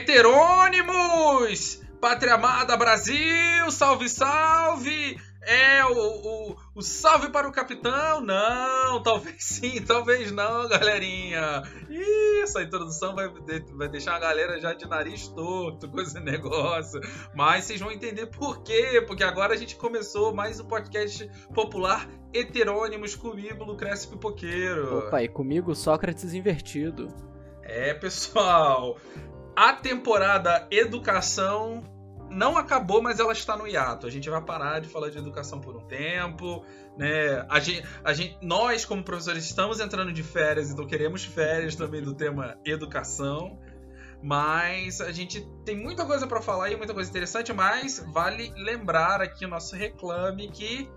Heterônimos! Pátria Amada Brasil! Salve, salve! É o, o, o, salve para o capitão? Não, talvez sim, talvez não, galerinha. Ih, essa introdução vai, vai deixar a galera já de nariz torto com esse negócio. Mas vocês vão entender por quê, porque agora a gente começou mais um podcast popular Heterônimos comigo, Lucrécio Pipoqueiro. Opa, e comigo Sócrates Invertido. É, pessoal, a temporada Educação não acabou, mas ela está no hiato. A gente vai parar de falar de educação por um tempo, né? A gente, a gente, nós, como professores, estamos entrando de férias, então queremos férias também do tema educação. Mas a gente tem muita coisa para falar e muita coisa interessante, mas vale lembrar aqui o nosso reclame que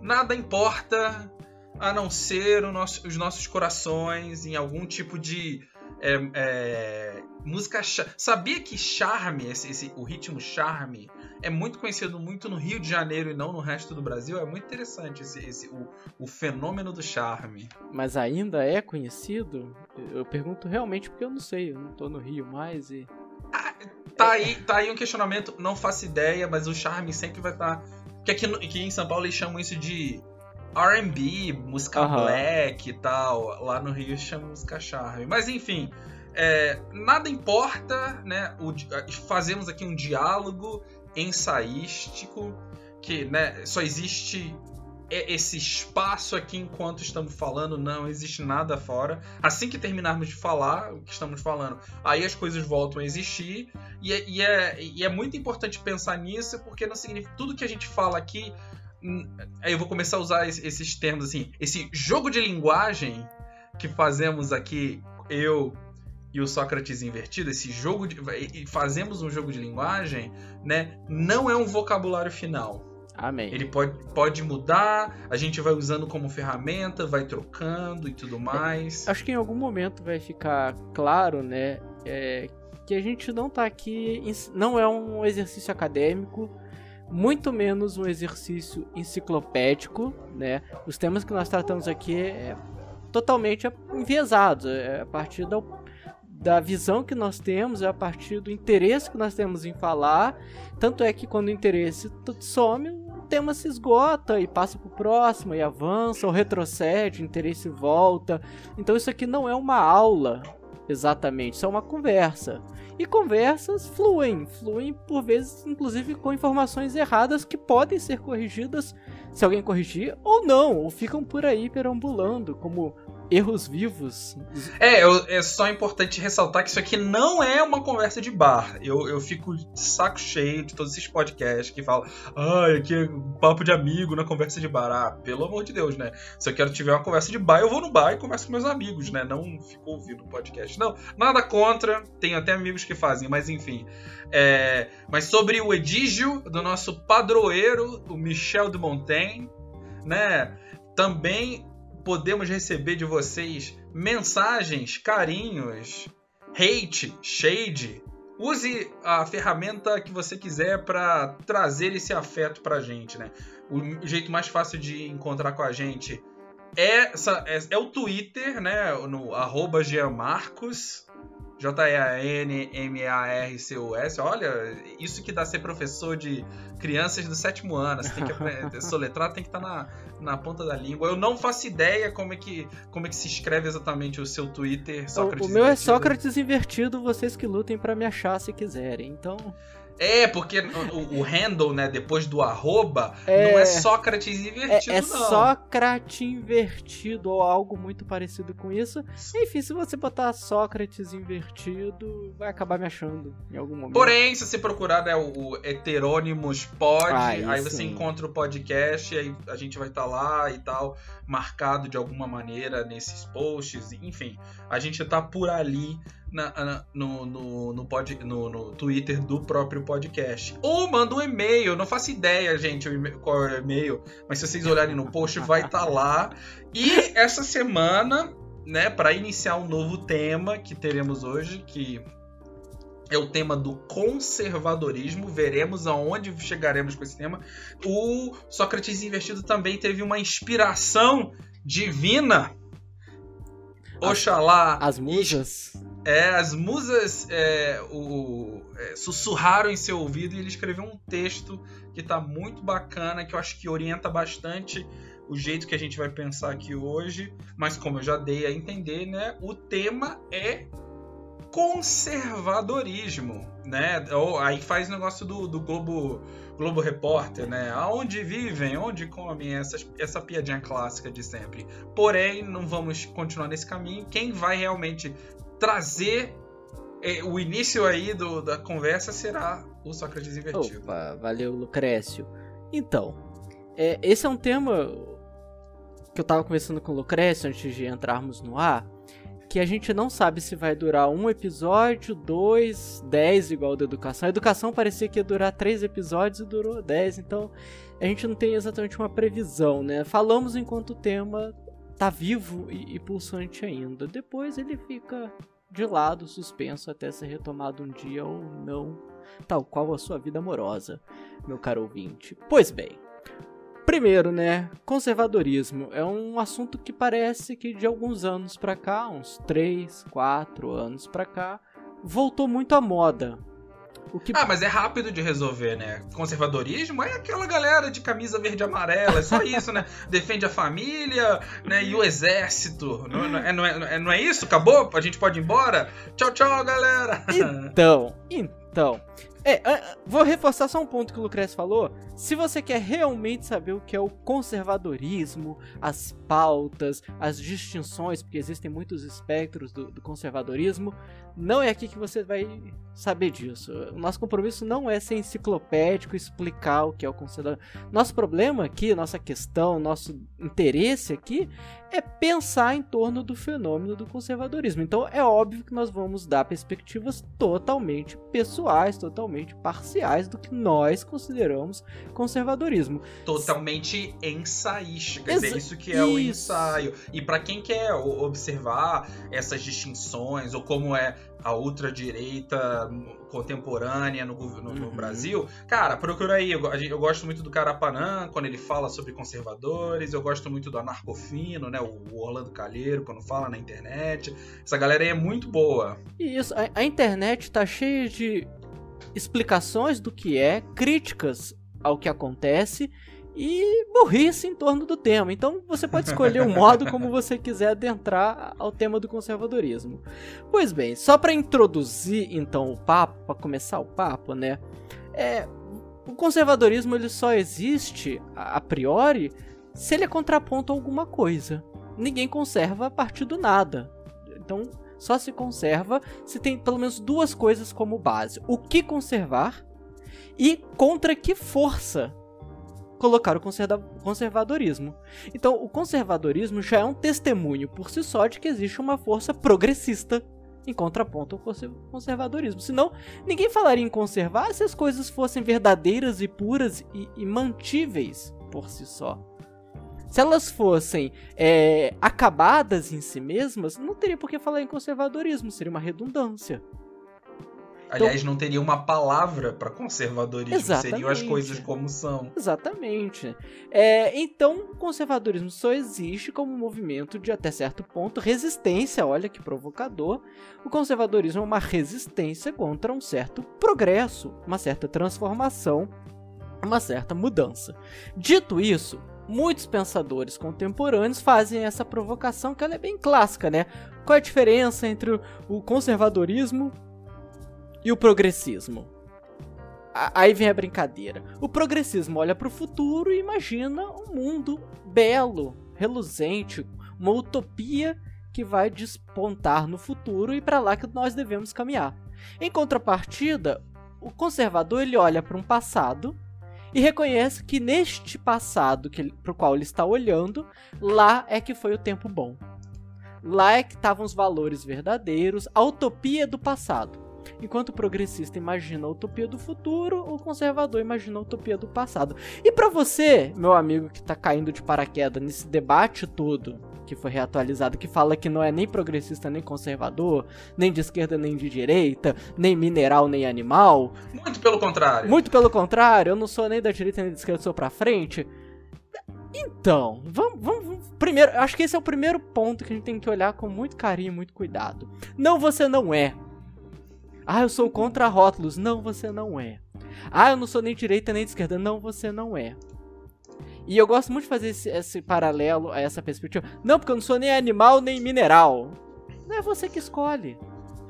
nada importa a não ser nosso, os nossos corações em algum tipo de é, é, música. Sabia que charme, esse, esse, o ritmo charme, é muito conhecido muito no Rio de Janeiro e não no resto do Brasil? É muito interessante esse, esse o, o fenômeno do charme. Mas ainda é conhecido? Eu pergunto realmente porque eu não sei, eu não tô no Rio mais e. Ah, tá, aí, tá aí um questionamento, não faço ideia, mas o charme sempre vai estar. Tá... Porque aqui, aqui em São Paulo eles chamam isso de R&B, música uhum. black e tal. Lá no Rio chama música charme. Mas enfim, é, nada importa, né? O, fazemos aqui um diálogo ensaístico que, né? Só existe esse espaço aqui enquanto estamos falando, não existe nada fora. Assim que terminarmos de falar o que estamos falando, aí as coisas voltam a existir. E é, e é, e é muito importante pensar nisso, porque não significa tudo que a gente fala aqui Aí eu vou começar a usar esses termos assim. Esse jogo de linguagem que fazemos aqui, eu e o Sócrates invertido, esse jogo de. Fazemos um jogo de linguagem, né? Não é um vocabulário final. Amém. Ele pode, pode mudar, a gente vai usando como ferramenta, vai trocando e tudo mais. É, acho que em algum momento vai ficar claro, né? É, que a gente não tá aqui. Não é um exercício acadêmico muito menos um exercício enciclopédico, né? Os temas que nós tratamos aqui é totalmente enviesados, é a partir da, da visão que nós temos, é a partir do interesse que nós temos em falar. Tanto é que quando o interesse some, o tema se esgota e passa para o próximo e avança ou retrocede, o interesse volta. Então isso aqui não é uma aula exatamente, isso é uma conversa. E conversas fluem, fluem por vezes, inclusive com informações erradas que podem ser corrigidas se alguém corrigir ou não, ou ficam por aí perambulando, como erros vivos. É, eu, é só importante ressaltar que isso aqui não é uma conversa de bar. Eu, eu fico saco cheio de todos esses podcasts que falam, ah, aqui é papo de amigo na conversa de bar. Ah, pelo amor de Deus, né? Se eu quero tiver uma conversa de bar, eu vou no bar e converso com meus amigos, né? Não fico ouvindo podcast. Não, nada contra, tenho até amigos que fazem, mas enfim. É, mas sobre o edígio do nosso padroeiro, o Michel de Montaigne, né? Também podemos receber de vocês mensagens, carinhos, hate, shade. Use a ferramenta que você quiser para trazer esse afeto pra gente, né? O jeito mais fácil de encontrar com a gente é, é, é o Twitter, né? No arroba Gianmarcos. J-A-N-M-A-R-C-U-S. Olha, isso que dá ser professor de crianças do sétimo ano. Você tem que aprender, soletrar, tem que estar tá na, na ponta da língua. Eu não faço ideia como é que, como é que se escreve exatamente o seu Twitter, Sócrates O, o meu é invertido. é Sócrates Invertido, vocês que lutem para me achar se quiserem. Então. É, porque o, o, handle, né, depois do arroba, é, não é Sócrates invertido, é, é não. É Sócrates invertido ou algo muito parecido com isso. Enfim, se você botar Sócrates invertido, vai acabar me achando em algum momento. Porém, se você procurar né, o, o Heterônimos Pod, ah, aí você sim. encontra o podcast, aí a gente vai estar tá lá e tal, marcado de alguma maneira nesses posts, enfim. A gente tá por ali na, na, no, no, no, pod, no, no, Twitter do próprio podcast. Ou manda um e-mail, não faço ideia, gente, qual é o e-mail, mas se vocês olharem no post, vai estar tá lá. E essa semana, né, para iniciar um novo tema que teremos hoje, que é o tema do conservadorismo. Veremos aonde chegaremos com esse tema. O Sócrates Investido também teve uma inspiração divina. Oxalá. As musas É, as musas é, o, é, sussurraram em seu ouvido e ele escreveu um texto que tá muito bacana, que eu acho que orienta bastante o jeito que a gente vai pensar aqui hoje. Mas como eu já dei a entender, né? O tema é conservadorismo, né? Aí faz negócio do, do Globo Globo Repórter, né? Aonde vivem, onde comem, essa, essa piadinha clássica de sempre. Porém, não vamos continuar nesse caminho. Quem vai realmente trazer é, o início aí do, da conversa será o Sócrates Invertido. Opa, valeu, Lucrécio. Então, é, esse é um tema que eu tava conversando com o Lucrécio antes de entrarmos no ar que a gente não sabe se vai durar um episódio, dois, dez, igual da educação. A educação parecia que ia durar três episódios e durou dez, então a gente não tem exatamente uma previsão, né? Falamos enquanto o tema tá vivo e, e pulsante ainda. Depois ele fica de lado, suspenso até ser retomado um dia ou não, tal qual a sua vida amorosa, meu caro ouvinte. Pois bem, Primeiro, né, conservadorismo é um assunto que parece que de alguns anos para cá, uns 3, 4 anos para cá, voltou muito à moda. Que... Ah, mas é rápido de resolver, né? Conservadorismo é aquela galera de camisa verde e amarela, é só isso, né? Defende a família, né? E o exército. Não, não, é, não, é, não é isso? Acabou? A gente pode ir embora? Tchau, tchau, galera! Então, então. É, vou reforçar só um ponto que o Lucrece falou. Se você quer realmente saber o que é o conservadorismo, as pautas, as distinções, porque existem muitos espectros do, do conservadorismo, não é aqui que você vai saber disso. O nosso compromisso não é ser enciclopédico, explicar o que é o conservadorismo. Nosso problema aqui, nossa questão, nosso interesse aqui é pensar em torno do fenômeno do conservadorismo. Então é óbvio que nós vamos dar perspectivas totalmente pessoais, totalmente parciais do que nós consideramos conservadorismo. Totalmente ensaísticas. É isso que é isso. o ensaio. E para quem quer observar essas distinções ou como é a ultradireita contemporânea no, no, no uhum. Brasil, cara, procura aí. Eu, eu, gosto muito do Carapanã, quando ele fala sobre conservadores. Eu gosto muito do Anarcofino, né? O Orlando Calheiro, quando fala na internet. Essa galera aí é muito boa. Isso, a, a internet tá cheia de explicações do que é, críticas ao que acontece e burrice em torno do tema. Então você pode escolher o modo como você quiser adentrar ao tema do conservadorismo. Pois bem, só para introduzir então o papo, para começar o papo, né? É, o conservadorismo ele só existe a priori se ele é contraponto a alguma coisa. Ninguém conserva a partir do nada. Então só se conserva se tem pelo menos duas coisas como base: o que conservar e contra que força colocar o conservadorismo. Então, o conservadorismo já é um testemunho por si só de que existe uma força progressista em contraponto ao conservadorismo. Senão, ninguém falaria em conservar se as coisas fossem verdadeiras e puras e, e mantíveis por si só. Se elas fossem é, acabadas em si mesmas, não teria por que falar em conservadorismo, seria uma redundância. Aliás, então, não teria uma palavra para conservadorismo, seriam as coisas como são. Exatamente. É, então, o conservadorismo só existe como um movimento de, até certo ponto, resistência. Olha que provocador. O conservadorismo é uma resistência contra um certo progresso, uma certa transformação, uma certa mudança. Dito isso, muitos pensadores contemporâneos fazem essa provocação que ela é bem clássica, né? Qual é a diferença entre o conservadorismo e o progressismo? Aí vem a brincadeira. O progressismo olha para o futuro e imagina um mundo belo, reluzente, uma utopia que vai despontar no futuro e para lá que nós devemos caminhar. Em contrapartida, o conservador ele olha para um passado e reconhece que neste passado para o qual ele está olhando, lá é que foi o tempo bom. Lá é que estavam os valores verdadeiros, a utopia do passado. Enquanto o progressista imagina a utopia do futuro, o conservador imagina a utopia do passado. E para você, meu amigo que tá caindo de paraquedas nesse debate todo que foi reatualizado, que fala que não é nem progressista nem conservador, nem de esquerda nem de direita, nem mineral nem animal. Muito pelo contrário. Muito pelo contrário, eu não sou nem da direita nem da esquerda, sou pra frente. Então, vamos, vamos, primeiro, eu acho que esse é o primeiro ponto que a gente tem que olhar com muito carinho, muito cuidado. Não, você não é. Ah, eu sou contra rótulos. Não, você não é. Ah, eu não sou nem direita nem de esquerda. Não, você não é. E eu gosto muito de fazer esse, esse, paralelo a essa perspectiva. Não, porque eu não sou nem animal nem mineral. Não é você que escolhe.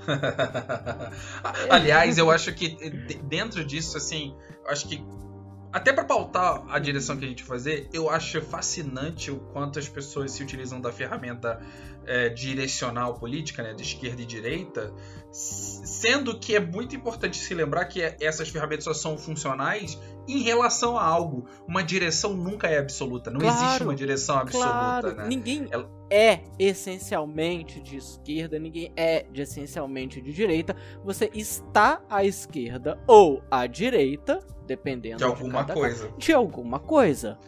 Aliás, eu acho que dentro disso, assim, acho que até para pautar a direção que a gente fazer, eu acho fascinante o quanto as pessoas se utilizam da ferramenta é, direcional política, né, de esquerda e direita, sendo que é muito importante se lembrar que essas ferramentas só são funcionais em relação a algo. Uma direção nunca é absoluta, não claro, existe uma direção absoluta. Claro. Né? Ninguém Ela... é essencialmente de esquerda, ninguém é de essencialmente de direita. Você está à esquerda ou à direita, dependendo de alguma de coisa. De alguma coisa.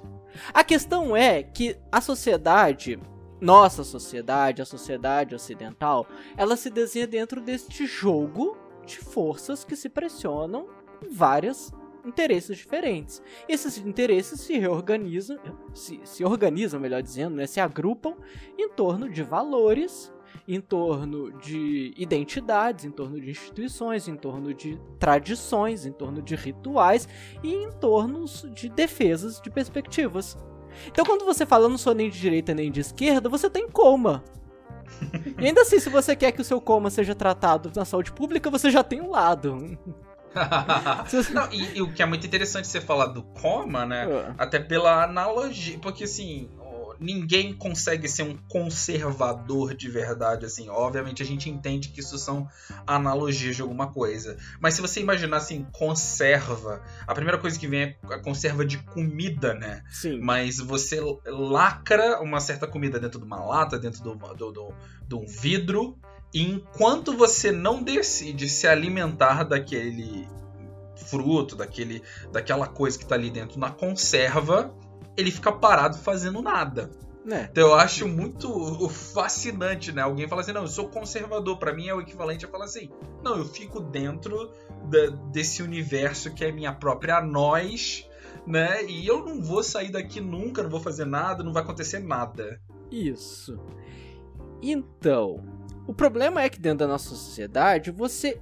A questão é que a sociedade nossa sociedade, a sociedade ocidental, ela se desenha dentro deste jogo de forças que se pressionam com vários interesses diferentes. Esses interesses se reorganizam, se, se organizam, melhor dizendo, né, se agrupam em torno de valores, em torno de identidades, em torno de instituições, em torno de tradições, em torno de rituais e em torno de defesas de perspectivas. Então quando você fala eu não sou nem de direita nem de esquerda, você tem tá coma. E ainda assim, se você quer que o seu coma seja tratado na saúde pública, você já tem um lado. não, e, e, o que é muito interessante você falar do coma, né? Uh. Até pela analogia. Porque assim, ninguém consegue ser um conservador de verdade, assim. Obviamente a gente entende que isso são analogias de alguma coisa. Mas se você imaginar assim, conserva, a primeira coisa que vem é a conserva de comida, né? Sim. Mas você lacra uma certa comida dentro de uma lata, dentro do, do, do, de um vidro. E enquanto você não decide se alimentar daquele fruto, daquele, daquela coisa que está ali dentro na conserva, ele fica parado fazendo nada. É. Então eu acho muito fascinante, né? Alguém fala assim, não, eu sou conservador. para mim é o equivalente a falar assim, não, eu fico dentro da, desse universo que é minha própria nós, né? E eu não vou sair daqui nunca, não vou fazer nada, não vai acontecer nada. Isso. Então, o problema é que dentro da nossa sociedade você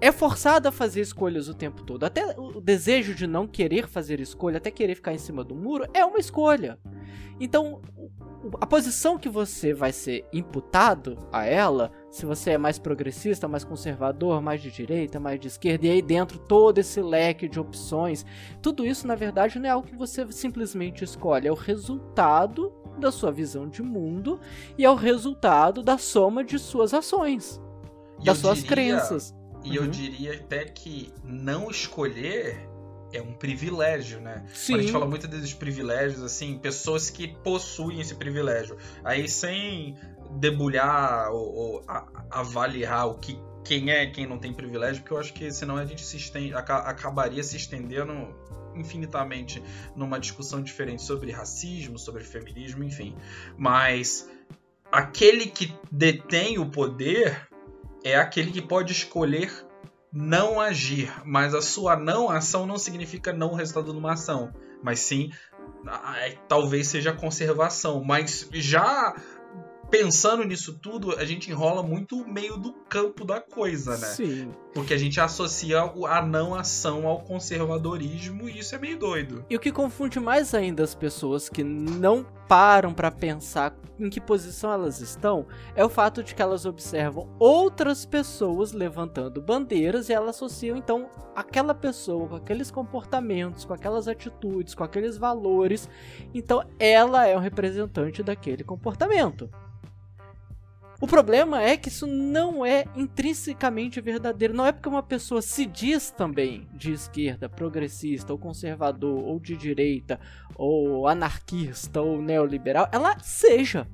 é forçado a fazer escolhas o tempo todo. Até o desejo de não querer fazer escolha, até querer ficar em cima do muro, é uma escolha. Então, a posição que você vai ser imputado a ela, se você é mais progressista, mais conservador, mais de direita, mais de esquerda, e aí dentro todo esse leque de opções, tudo isso na verdade não é algo que você simplesmente escolhe, é o resultado da sua visão de mundo e é o resultado da soma de suas ações, e das suas diria, crenças. E uhum. eu diria até que não escolher é um privilégio, né? Sim. Quando a gente fala muito desses privilégios, assim, pessoas que possuem esse privilégio. Aí sem debulhar ou, ou a, avaliar o que quem é quem não tem privilégio, porque eu acho que senão a gente se estende, acabaria se estendendo infinitamente numa discussão diferente sobre racismo, sobre feminismo, enfim. Mas aquele que detém o poder é aquele que pode escolher não agir, mas a sua não ação não significa não resultado de uma ação, mas sim é, talvez seja conservação, mas já pensando nisso tudo, a gente enrola muito o meio do campo da coisa, né? Sim. Porque a gente associa a não ação ao conservadorismo e isso é meio doido. E o que confunde mais ainda as pessoas que não param para pensar em que posição elas estão é o fato de que elas observam outras pessoas levantando bandeiras e elas associam então aquela pessoa com aqueles comportamentos, com aquelas atitudes, com aqueles valores, então ela é um representante daquele comportamento. O problema é que isso não é intrinsecamente verdadeiro. Não é porque uma pessoa se diz também de esquerda, progressista, ou conservador, ou de direita, ou anarquista, ou neoliberal, ela seja.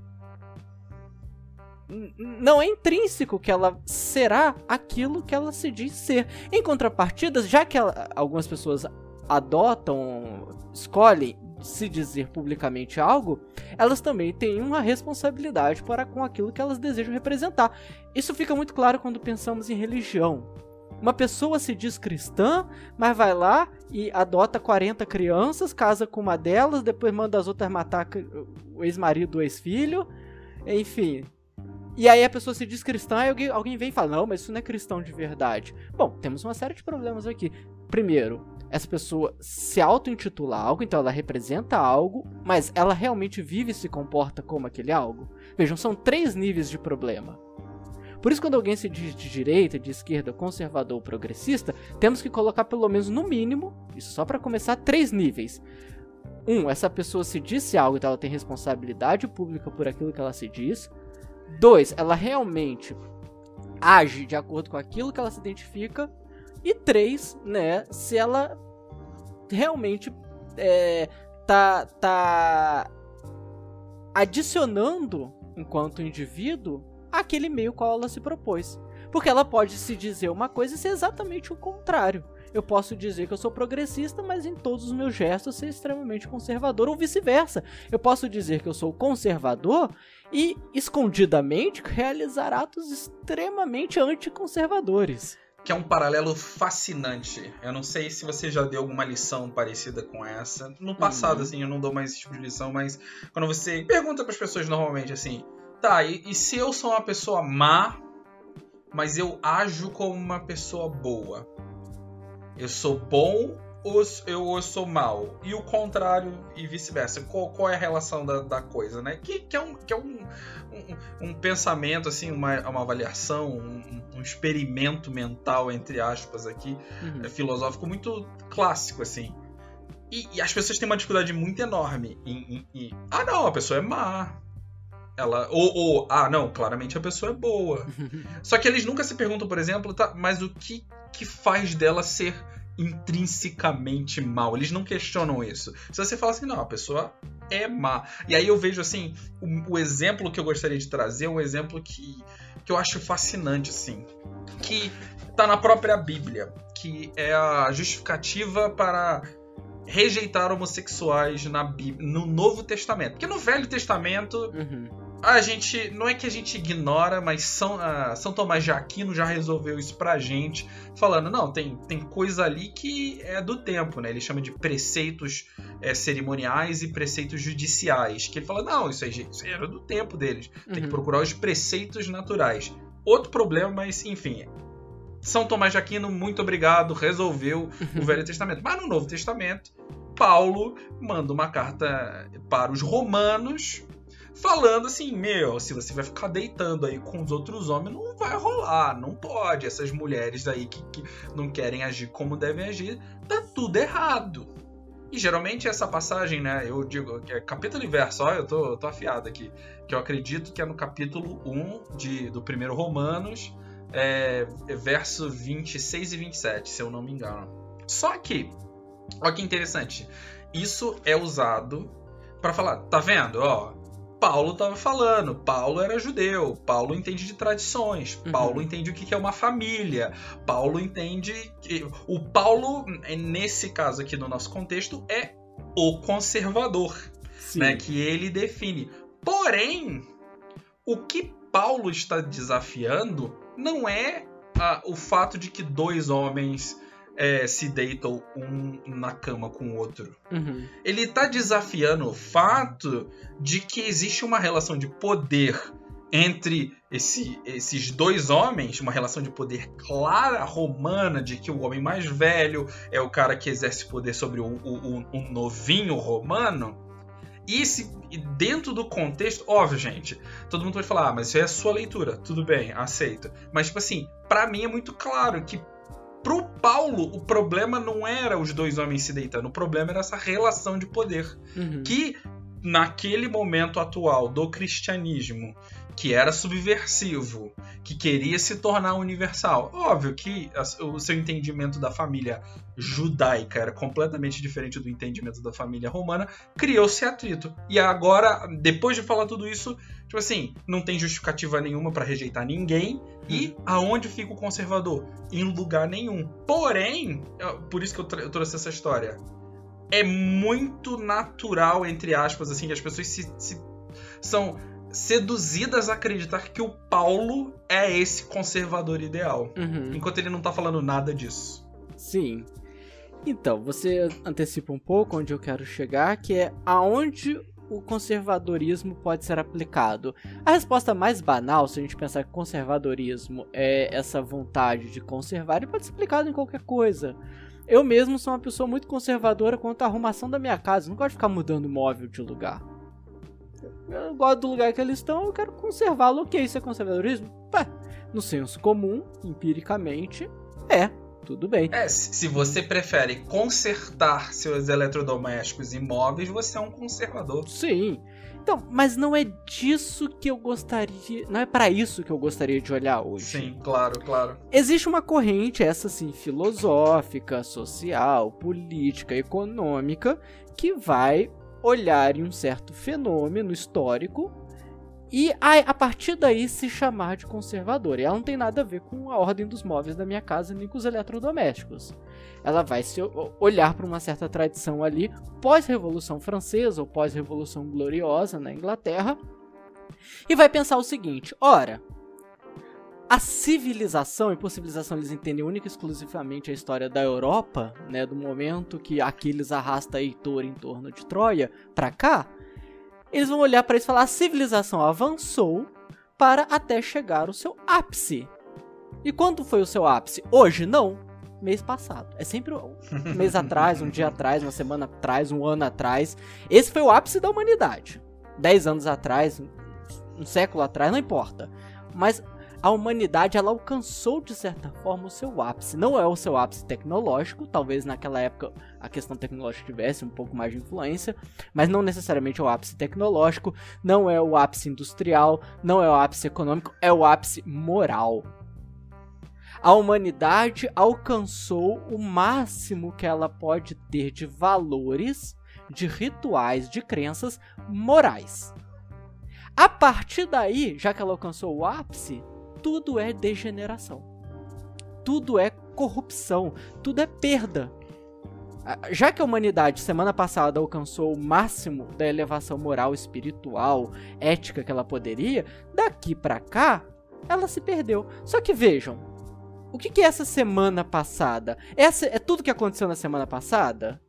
Não é intrínseco que ela será aquilo que ela se diz ser. Em contrapartida, já que ela, algumas pessoas adotam, escolhem se dizer publicamente algo, elas também têm uma responsabilidade para com aquilo que elas desejam representar. Isso fica muito claro quando pensamos em religião. Uma pessoa se diz cristã, mas vai lá e adota 40 crianças, casa com uma delas, depois manda as outras matar o ex-marido, o ex-filho, enfim. E aí a pessoa se diz cristã e alguém, alguém vem e fala: Não, mas isso não é cristão de verdade. Bom, temos uma série de problemas aqui. Primeiro, essa pessoa se auto-intitula algo, então ela representa algo, mas ela realmente vive e se comporta como aquele algo? Vejam, são três níveis de problema. Por isso, quando alguém se diz de direita, de esquerda, conservador ou progressista, temos que colocar pelo menos no mínimo, isso só para começar, três níveis. Um, essa pessoa se disse algo, então ela tem responsabilidade pública por aquilo que ela se diz. Dois, ela realmente age de acordo com aquilo que ela se identifica. E três, né, se ela realmente é, tá, tá adicionando, enquanto indivíduo, aquele meio qual ela se propôs. Porque ela pode se dizer uma coisa e ser exatamente o contrário. Eu posso dizer que eu sou progressista, mas em todos os meus gestos ser extremamente conservador, ou vice-versa. Eu posso dizer que eu sou conservador e, escondidamente, realizar atos extremamente anticonservadores que é um paralelo fascinante. Eu não sei se você já deu alguma lição parecida com essa. No passado, uhum. assim, eu não dou mais esse tipo de lição, mas quando você pergunta para as pessoas normalmente assim, Tá, e, e se eu sou uma pessoa má, mas eu ajo como uma pessoa boa? Eu sou bom ou eu, eu sou mal? E o contrário e vice-versa. Qual, qual, é a relação da, da coisa, né? Que, que é, um, que é um, um, um pensamento, assim, uma, uma avaliação, um, um, experimento mental, entre aspas, aqui, uhum. é, filosófico muito clássico, assim. E, e, as pessoas têm uma dificuldade muito enorme em, em, em, Ah, não, a pessoa é má. Ela. Ou, ou, ah, não, claramente a pessoa é boa. Só que eles nunca se perguntam, por exemplo, tá, mas o que, que faz dela ser intrinsecamente mal? Eles não questionam isso. Se você fala assim, não, a pessoa é má. E aí eu vejo assim, o, o exemplo que eu gostaria de trazer é um exemplo que, que eu acho fascinante, assim. Que tá na própria Bíblia. Que é a justificativa para rejeitar homossexuais na Bíblia, no Novo Testamento. Porque no Velho Testamento, uhum a gente. Não é que a gente ignora, mas São, uh, São Tomás de Aquino já resolveu isso pra gente, falando: não, tem, tem coisa ali que é do tempo, né? Ele chama de preceitos é, cerimoniais e preceitos judiciais. Que ele fala: não, isso, aí, isso era do tempo deles. Tem uhum. que procurar os preceitos naturais. Outro problema, mas enfim. São Tomás de Aquino, muito obrigado, resolveu o Velho Testamento. Mas no Novo Testamento, Paulo manda uma carta para os romanos falando assim, meu, se você vai ficar deitando aí com os outros homens, não vai rolar, não pode. Essas mulheres aí que, que não querem agir como devem agir, tá tudo errado. E geralmente essa passagem, né, eu digo que é capítulo e verso, ó, eu tô, eu tô afiado aqui, que eu acredito que é no capítulo 1 de, do primeiro Romanos, é, verso 26 e 27, se eu não me engano. Só que, olha que interessante, isso é usado para falar, tá vendo, ó, Paulo estava falando. Paulo era judeu. Paulo entende de tradições. Uhum. Paulo entende o que é uma família. Paulo entende. Que... O Paulo, nesse caso aqui no nosso contexto, é o conservador. Né, que ele define. Porém, o que Paulo está desafiando não é o fato de que dois homens é, se deitam um na cama com o outro. Uhum. Ele está desafiando o fato de que existe uma relação de poder entre esse, esses dois homens, uma relação de poder clara romana, de que o homem mais velho é o cara que exerce poder sobre o, o, o, novinho romano. E se, dentro do contexto, óbvio, gente, todo mundo pode falar, ah, mas isso é a sua leitura, tudo bem, aceito. Mas, tipo assim, para mim é muito claro que Pro Paulo, o problema não era os dois homens se deitando, o problema era essa relação de poder. Uhum. Que, naquele momento atual do cristianismo, que era subversivo, que queria se tornar universal. Óbvio que o seu entendimento da família judaica era completamente diferente do entendimento da família romana, criou-se atrito. E agora, depois de falar tudo isso, tipo assim, não tem justificativa nenhuma para rejeitar ninguém. E aonde fica o conservador? Em lugar nenhum. Porém, por isso que eu, eu trouxe essa história. É muito natural, entre aspas, assim, que as pessoas se, se são seduzidas a acreditar que o Paulo é esse conservador ideal. Uhum. Enquanto ele não tá falando nada disso. Sim. Então, você antecipa um pouco onde eu quero chegar, que é aonde o conservadorismo pode ser aplicado? A resposta mais banal, se a gente pensar que conservadorismo é essa vontade de conservar, ele pode ser aplicado em qualquer coisa. Eu mesmo sou uma pessoa muito conservadora quanto à arrumação da minha casa. Não gosto de ficar mudando móvel de lugar. Eu gosto do lugar que eles estão, eu quero conservá-lo. Ok, isso é conservadorismo? Pá, no senso comum, empiricamente, é. Tudo bem. É, se você prefere consertar seus eletrodomésticos imóveis, você é um conservador. Sim. Então, mas não é disso que eu gostaria. Não é para isso que eu gostaria de olhar hoje. Sim, claro, claro. Existe uma corrente, essa sim, filosófica, social, política, econômica, que vai olhar em um certo fenômeno histórico e a, partir daí se chamar de conservadora. E ela não tem nada a ver com a ordem dos móveis da minha casa nem com os eletrodomésticos. Ela vai se olhar para uma certa tradição ali pós-revolução francesa ou pós-revolução gloriosa na Inglaterra e vai pensar o seguinte: ora, a civilização e por civilização eles entendem única e exclusivamente a história da Europa, né, do momento que Aquiles arrasta Heitor em torno de Troia para cá eles vão olhar para isso e falar: a civilização avançou para até chegar ao seu ápice. E quando foi o seu ápice? Hoje não. Mês passado. É sempre um mês atrás, um dia atrás, uma semana atrás, um ano atrás. Esse foi o ápice da humanidade. Dez anos atrás, um século atrás, não importa. Mas a humanidade ela alcançou de certa forma o seu ápice. Não é o seu ápice tecnológico, talvez naquela época a questão tecnológica tivesse um pouco mais de influência, mas não necessariamente é o ápice tecnológico, não é o ápice industrial, não é o ápice econômico, é o ápice moral. A humanidade alcançou o máximo que ela pode ter de valores, de rituais, de crenças morais. A partir daí, já que ela alcançou o ápice, tudo é degeneração. Tudo é corrupção, tudo é perda. Já que a humanidade semana passada alcançou o máximo da elevação moral, espiritual, ética que ela poderia, daqui para cá ela se perdeu. Só que vejam, o que, que é essa semana passada? Essa é tudo que aconteceu na semana passada?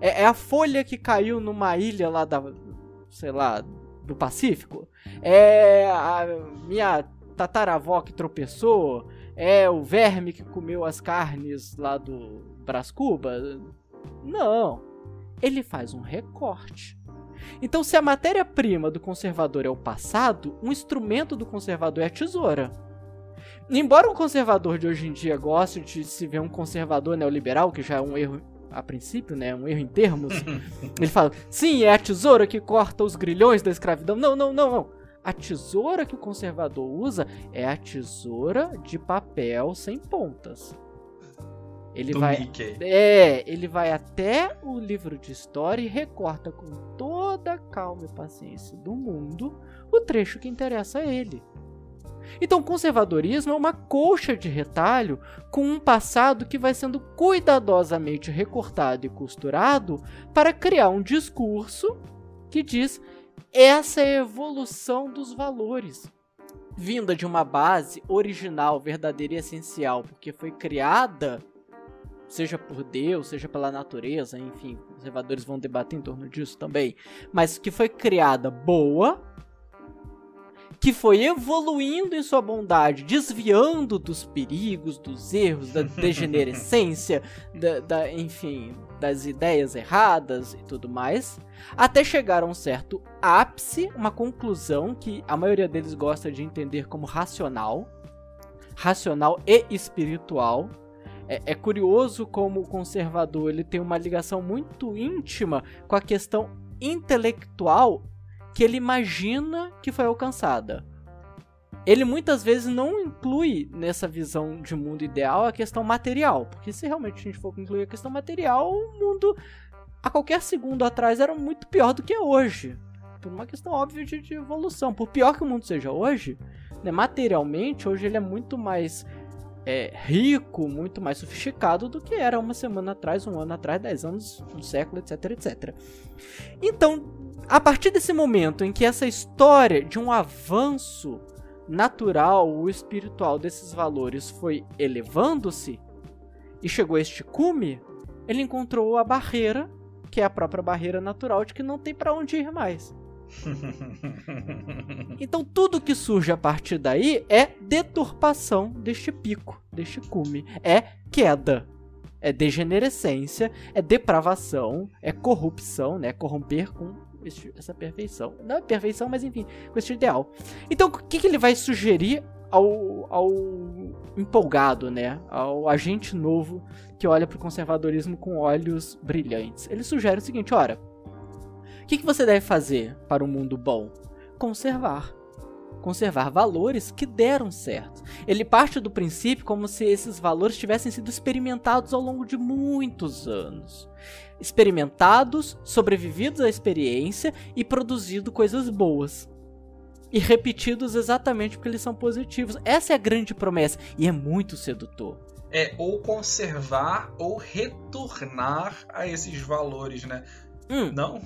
É, é a folha que caiu numa ilha lá da, sei lá, do Pacífico? É a minha tataravó que tropeçou, é o verme que comeu as carnes lá do Brás Cuba. Não. Ele faz um recorte. Então, se a matéria-prima do conservador é o passado, um instrumento do conservador é a tesoura. Embora o conservador de hoje em dia goste de se ver um conservador neoliberal, que já é um erro a princípio, né, um erro em termos, ele fala: "Sim, é a tesoura que corta os grilhões da escravidão". Não, não, não, não. A tesoura que o conservador usa é a tesoura de papel sem pontas. Ele Do vai Mickey. É, ele vai até o livro de história e recorta com toda a calma e paciência do mundo o trecho que interessa a ele. Então, conservadorismo é uma colcha de retalho com um passado que vai sendo cuidadosamente recortado e costurado para criar um discurso que diz essa é a evolução dos valores. Vinda de uma base original, verdadeira e essencial, porque foi criada, seja por Deus, seja pela natureza, enfim, conservadores vão debater em torno disso também, mas que foi criada boa, que foi evoluindo em sua bondade, desviando dos perigos, dos erros, da degenerescência, da, da, enfim, das ideias erradas e tudo mais, até chegar a um certo ápice, uma conclusão que a maioria deles gosta de entender como racional, racional e espiritual. É, é curioso como o conservador ele tem uma ligação muito íntima com a questão intelectual que ele imagina que foi alcançada. Ele muitas vezes não inclui nessa visão de mundo ideal a questão material, porque se realmente a gente for incluir a questão material, o mundo a qualquer segundo atrás era muito pior do que é hoje. Por uma questão óbvia de, de evolução. Por pior que o mundo seja hoje, né, materialmente, hoje ele é muito mais é, rico, muito mais sofisticado do que era uma semana atrás, um ano atrás, dez anos, um século, etc, etc. Então, a partir desse momento em que essa história de um avanço natural ou espiritual desses valores foi elevando-se e chegou a este cume, ele encontrou a barreira, que é a própria barreira natural de que não tem para onde ir mais. Então tudo que surge a partir daí é deturpação deste pico, deste cume, é queda, é degenerescência, é depravação, é corrupção, né? Corromper com essa perfeição. Não é perfeição, mas enfim, com este ideal. Então, o que, que ele vai sugerir ao, ao empolgado, né? Ao agente novo que olha para o conservadorismo com olhos brilhantes? Ele sugere o seguinte: ora, que, que você deve fazer para um mundo bom? Conservar conservar valores que deram certo. Ele parte do princípio como se esses valores tivessem sido experimentados ao longo de muitos anos. Experimentados, sobrevividos à experiência e produzido coisas boas. E repetidos exatamente porque eles são positivos. Essa é a grande promessa e é muito sedutor. É ou conservar ou retornar a esses valores, né? Hum, Não?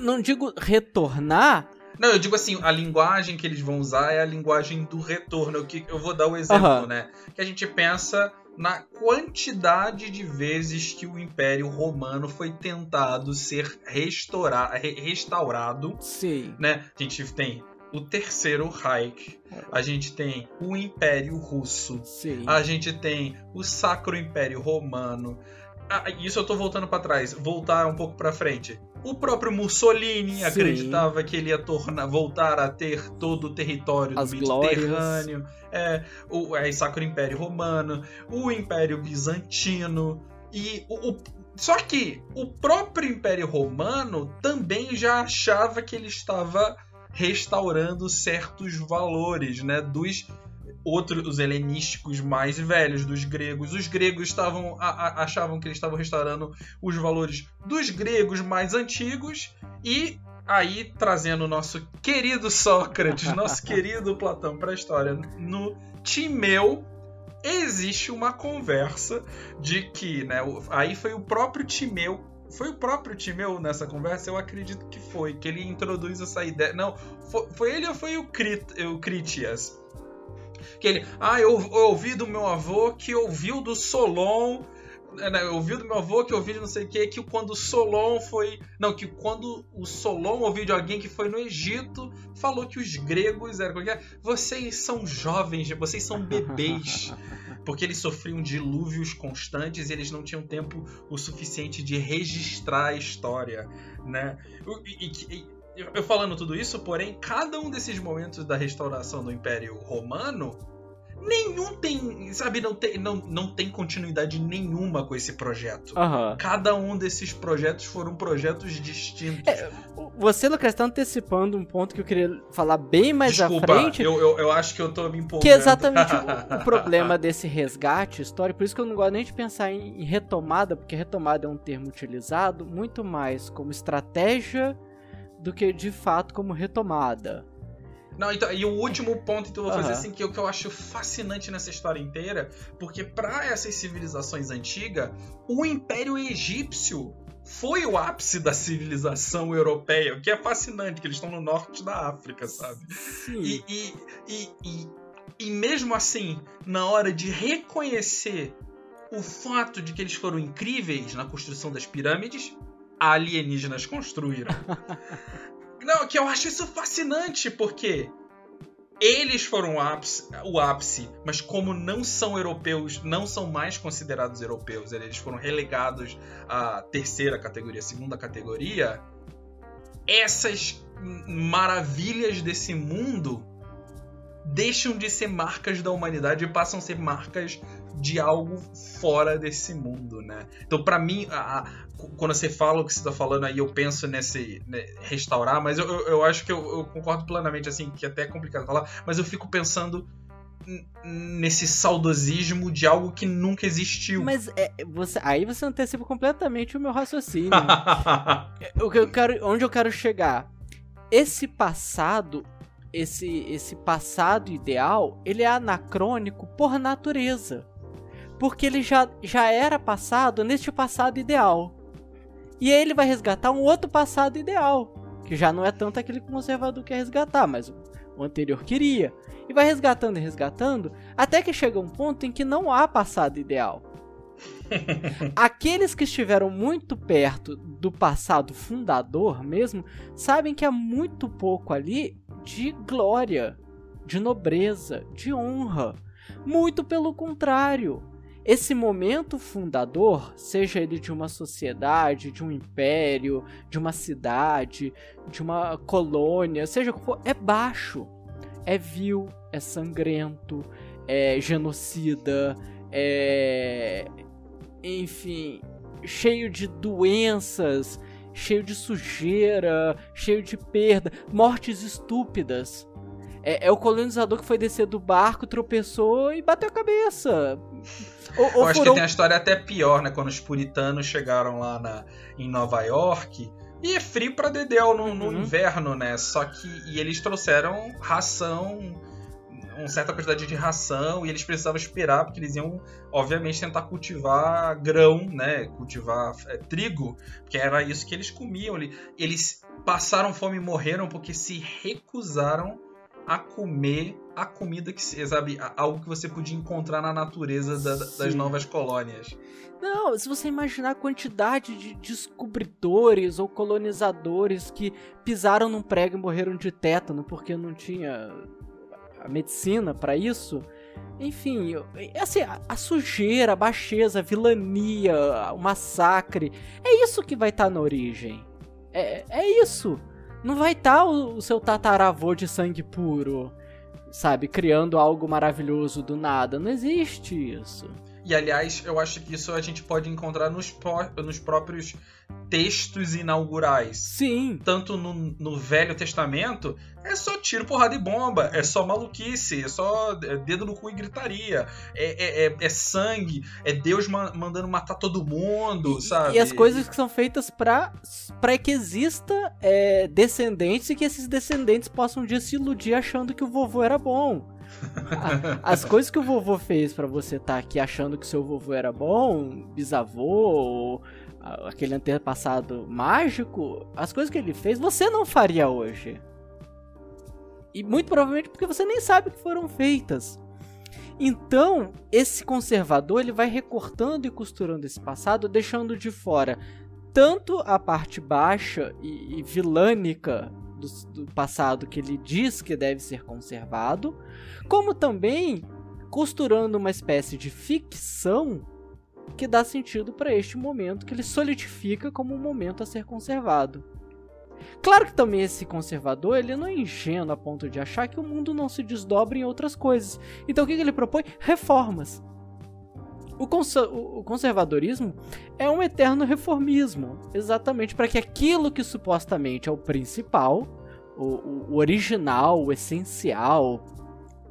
não digo retornar, Não, eu digo assim, a linguagem que eles vão usar é a linguagem do retorno. Eu, que, eu vou dar o exemplo, Aham. né? Que a gente pensa na quantidade de vezes que o Império Romano foi tentado ser restaurar, re- restaurado, sim. né? A gente tem o Terceiro Reich, a gente tem o Império Russo, Sim. a gente tem o Sacro Império Romano. Ah, isso eu tô voltando pra trás, voltar um pouco pra frente. O próprio Mussolini Sim. acreditava que ele ia tornar, voltar a ter todo o território As do. Mediterrâneo. É, o é, Sacro Império Romano, o Império Bizantino e o, o- só que o próprio Império Romano também já achava que ele estava restaurando certos valores, né, dos outros os helenísticos mais velhos dos gregos. Os gregos estavam a- a- achavam que eles estavam restaurando os valores dos gregos mais antigos e aí trazendo o nosso querido Sócrates, nosso querido Platão para a história, no Timeu existe uma conversa de que, né, aí foi o próprio Timeu foi o próprio Timeu nessa conversa? Eu acredito que foi, que ele introduz essa ideia. Não, foi, foi ele ou foi o, Crit, o Critias? Que ele, ah, eu, eu ouvi do meu avô que ouviu do Solon. né, Eu ouvi do meu avô que ouviu de não sei o que, que quando o Solon foi. Não, que quando o Solon ouviu de alguém que foi no Egito, falou que os gregos eram. é é? Vocês são jovens, vocês são bebês. Porque eles sofriam dilúvios constantes e eles não tinham tempo o suficiente de registrar a história, né? E- e- e- eu falando tudo isso, porém, cada um desses momentos da restauração do Império Romano, nenhum tem, sabe, não tem, não, não tem continuidade nenhuma com esse projeto. Aham. Cada um desses projetos foram projetos distintos. É, Você, Lucas, está antecipando um ponto que eu queria falar bem mais Desculpa, à frente. eu, eu, eu acho que eu tô me empolgando. Que é exatamente o, o problema desse resgate histórico. Por isso que eu não gosto nem de pensar em, em retomada, porque retomada é um termo utilizado muito mais como estratégia do que de fato como retomada. Não, então, e o último ponto então, eu vou fazer Aham. assim, que é o que eu acho fascinante nessa história inteira, porque para essas civilizações antigas, o Império Egípcio foi o ápice da civilização europeia, o que é fascinante, que eles estão no norte da África, sabe? Sim. E, e, e, e, e mesmo assim, na hora de reconhecer o fato de que eles foram incríveis na construção das pirâmides, alienígenas construíram. Não, que eu acho isso fascinante, porque eles foram o ápice, o ápice, mas como não são europeus, não são mais considerados europeus, eles foram relegados à terceira categoria, segunda categoria, essas maravilhas desse mundo deixam de ser marcas da humanidade e passam a ser marcas de algo fora desse mundo, né? Então, pra mim, a- quando você fala o que você tá falando aí, eu penso nesse né, restaurar, mas eu, eu, eu acho que eu, eu concordo plenamente, assim, que até é complicado falar, mas eu fico pensando nesse saudosismo de algo que nunca existiu. Mas é, você, aí você antecipa completamente o meu raciocínio. o que eu quero, onde eu quero chegar? Esse passado esse, esse passado ideal, ele é anacrônico por natureza. Porque ele já, já era passado neste passado ideal. E aí ele vai resgatar um outro passado ideal, que já não é tanto aquele que o conservador quer resgatar, mas o anterior queria. E vai resgatando e resgatando, até que chega um ponto em que não há passado ideal. Aqueles que estiveram muito perto do passado fundador mesmo, sabem que há muito pouco ali de glória, de nobreza, de honra. Muito pelo contrário. Esse momento fundador, seja ele de uma sociedade, de um império, de uma cidade, de uma colônia, seja o que for, é baixo, é vil, é sangrento, é genocida, é. Enfim, cheio de doenças, cheio de sujeira, cheio de perda, mortes estúpidas. É, é, o colonizador que foi descer do barco, tropeçou e bateu a cabeça. Ou, ou Eu acho furou... que tem a história até pior, né? Quando os puritanos chegaram lá na, em Nova York. E é frio pra Dedéu no, no uhum. inverno, né? Só que. E eles trouxeram ração uma certa quantidade de ração e eles precisavam esperar porque eles iam, obviamente, tentar cultivar grão, né? Cultivar é, trigo, porque era isso que eles comiam. Eles passaram fome e morreram porque se recusaram a comer a comida que sabe algo que você podia encontrar na natureza da, das novas colônias. Não, se você imaginar a quantidade de descobridores ou colonizadores que pisaram num prego e morreram de tétano porque não tinha a medicina para isso. Enfim, assim, a, sujeira, a baixeza, a vilania, o massacre, é isso que vai estar tá na origem. É, é isso. Não vai estar tá o, o seu tataravô de sangue puro, sabe, criando algo maravilhoso do nada. Não existe isso. E aliás, eu acho que isso a gente pode encontrar nos, pró nos próprios textos inaugurais. Sim. Tanto no, no, Velho Testamento, é só tiro, porrada e bomba, é só maluquice, é só dedo no cu e gritaria, é, é, é, é sangue, é Deus ma mandando matar todo mundo, e, sabe? E as coisas que são feitas para que exista é, descendentes e que esses descendentes possam um dia se iludir achando que o vovô era bom. As coisas que o vovô fez para você estar tá aqui achando que seu vovô era bom, bisavô, aquele antepassado mágico, as coisas que ele fez, você não faria hoje. E muito provavelmente porque você nem sabe que foram feitas. Então, esse conservador ele vai recortando e costurando esse passado, deixando de fora tanto a parte baixa e, e vilânica do, do passado que ele diz que deve ser conservado, como também costurando uma espécie de ficção que dá sentido para este momento que ele solidifica como um momento a ser conservado. Claro que também esse conservador ele não é ingênuo a ponto de achar que o mundo não se desdobra em outras coisas. Então o que, ele propõe? Reformas. O, cons o conservadorismo é um eterno reformismo, exatamente para que aquilo que supostamente é o principal, o, o original, o essencial,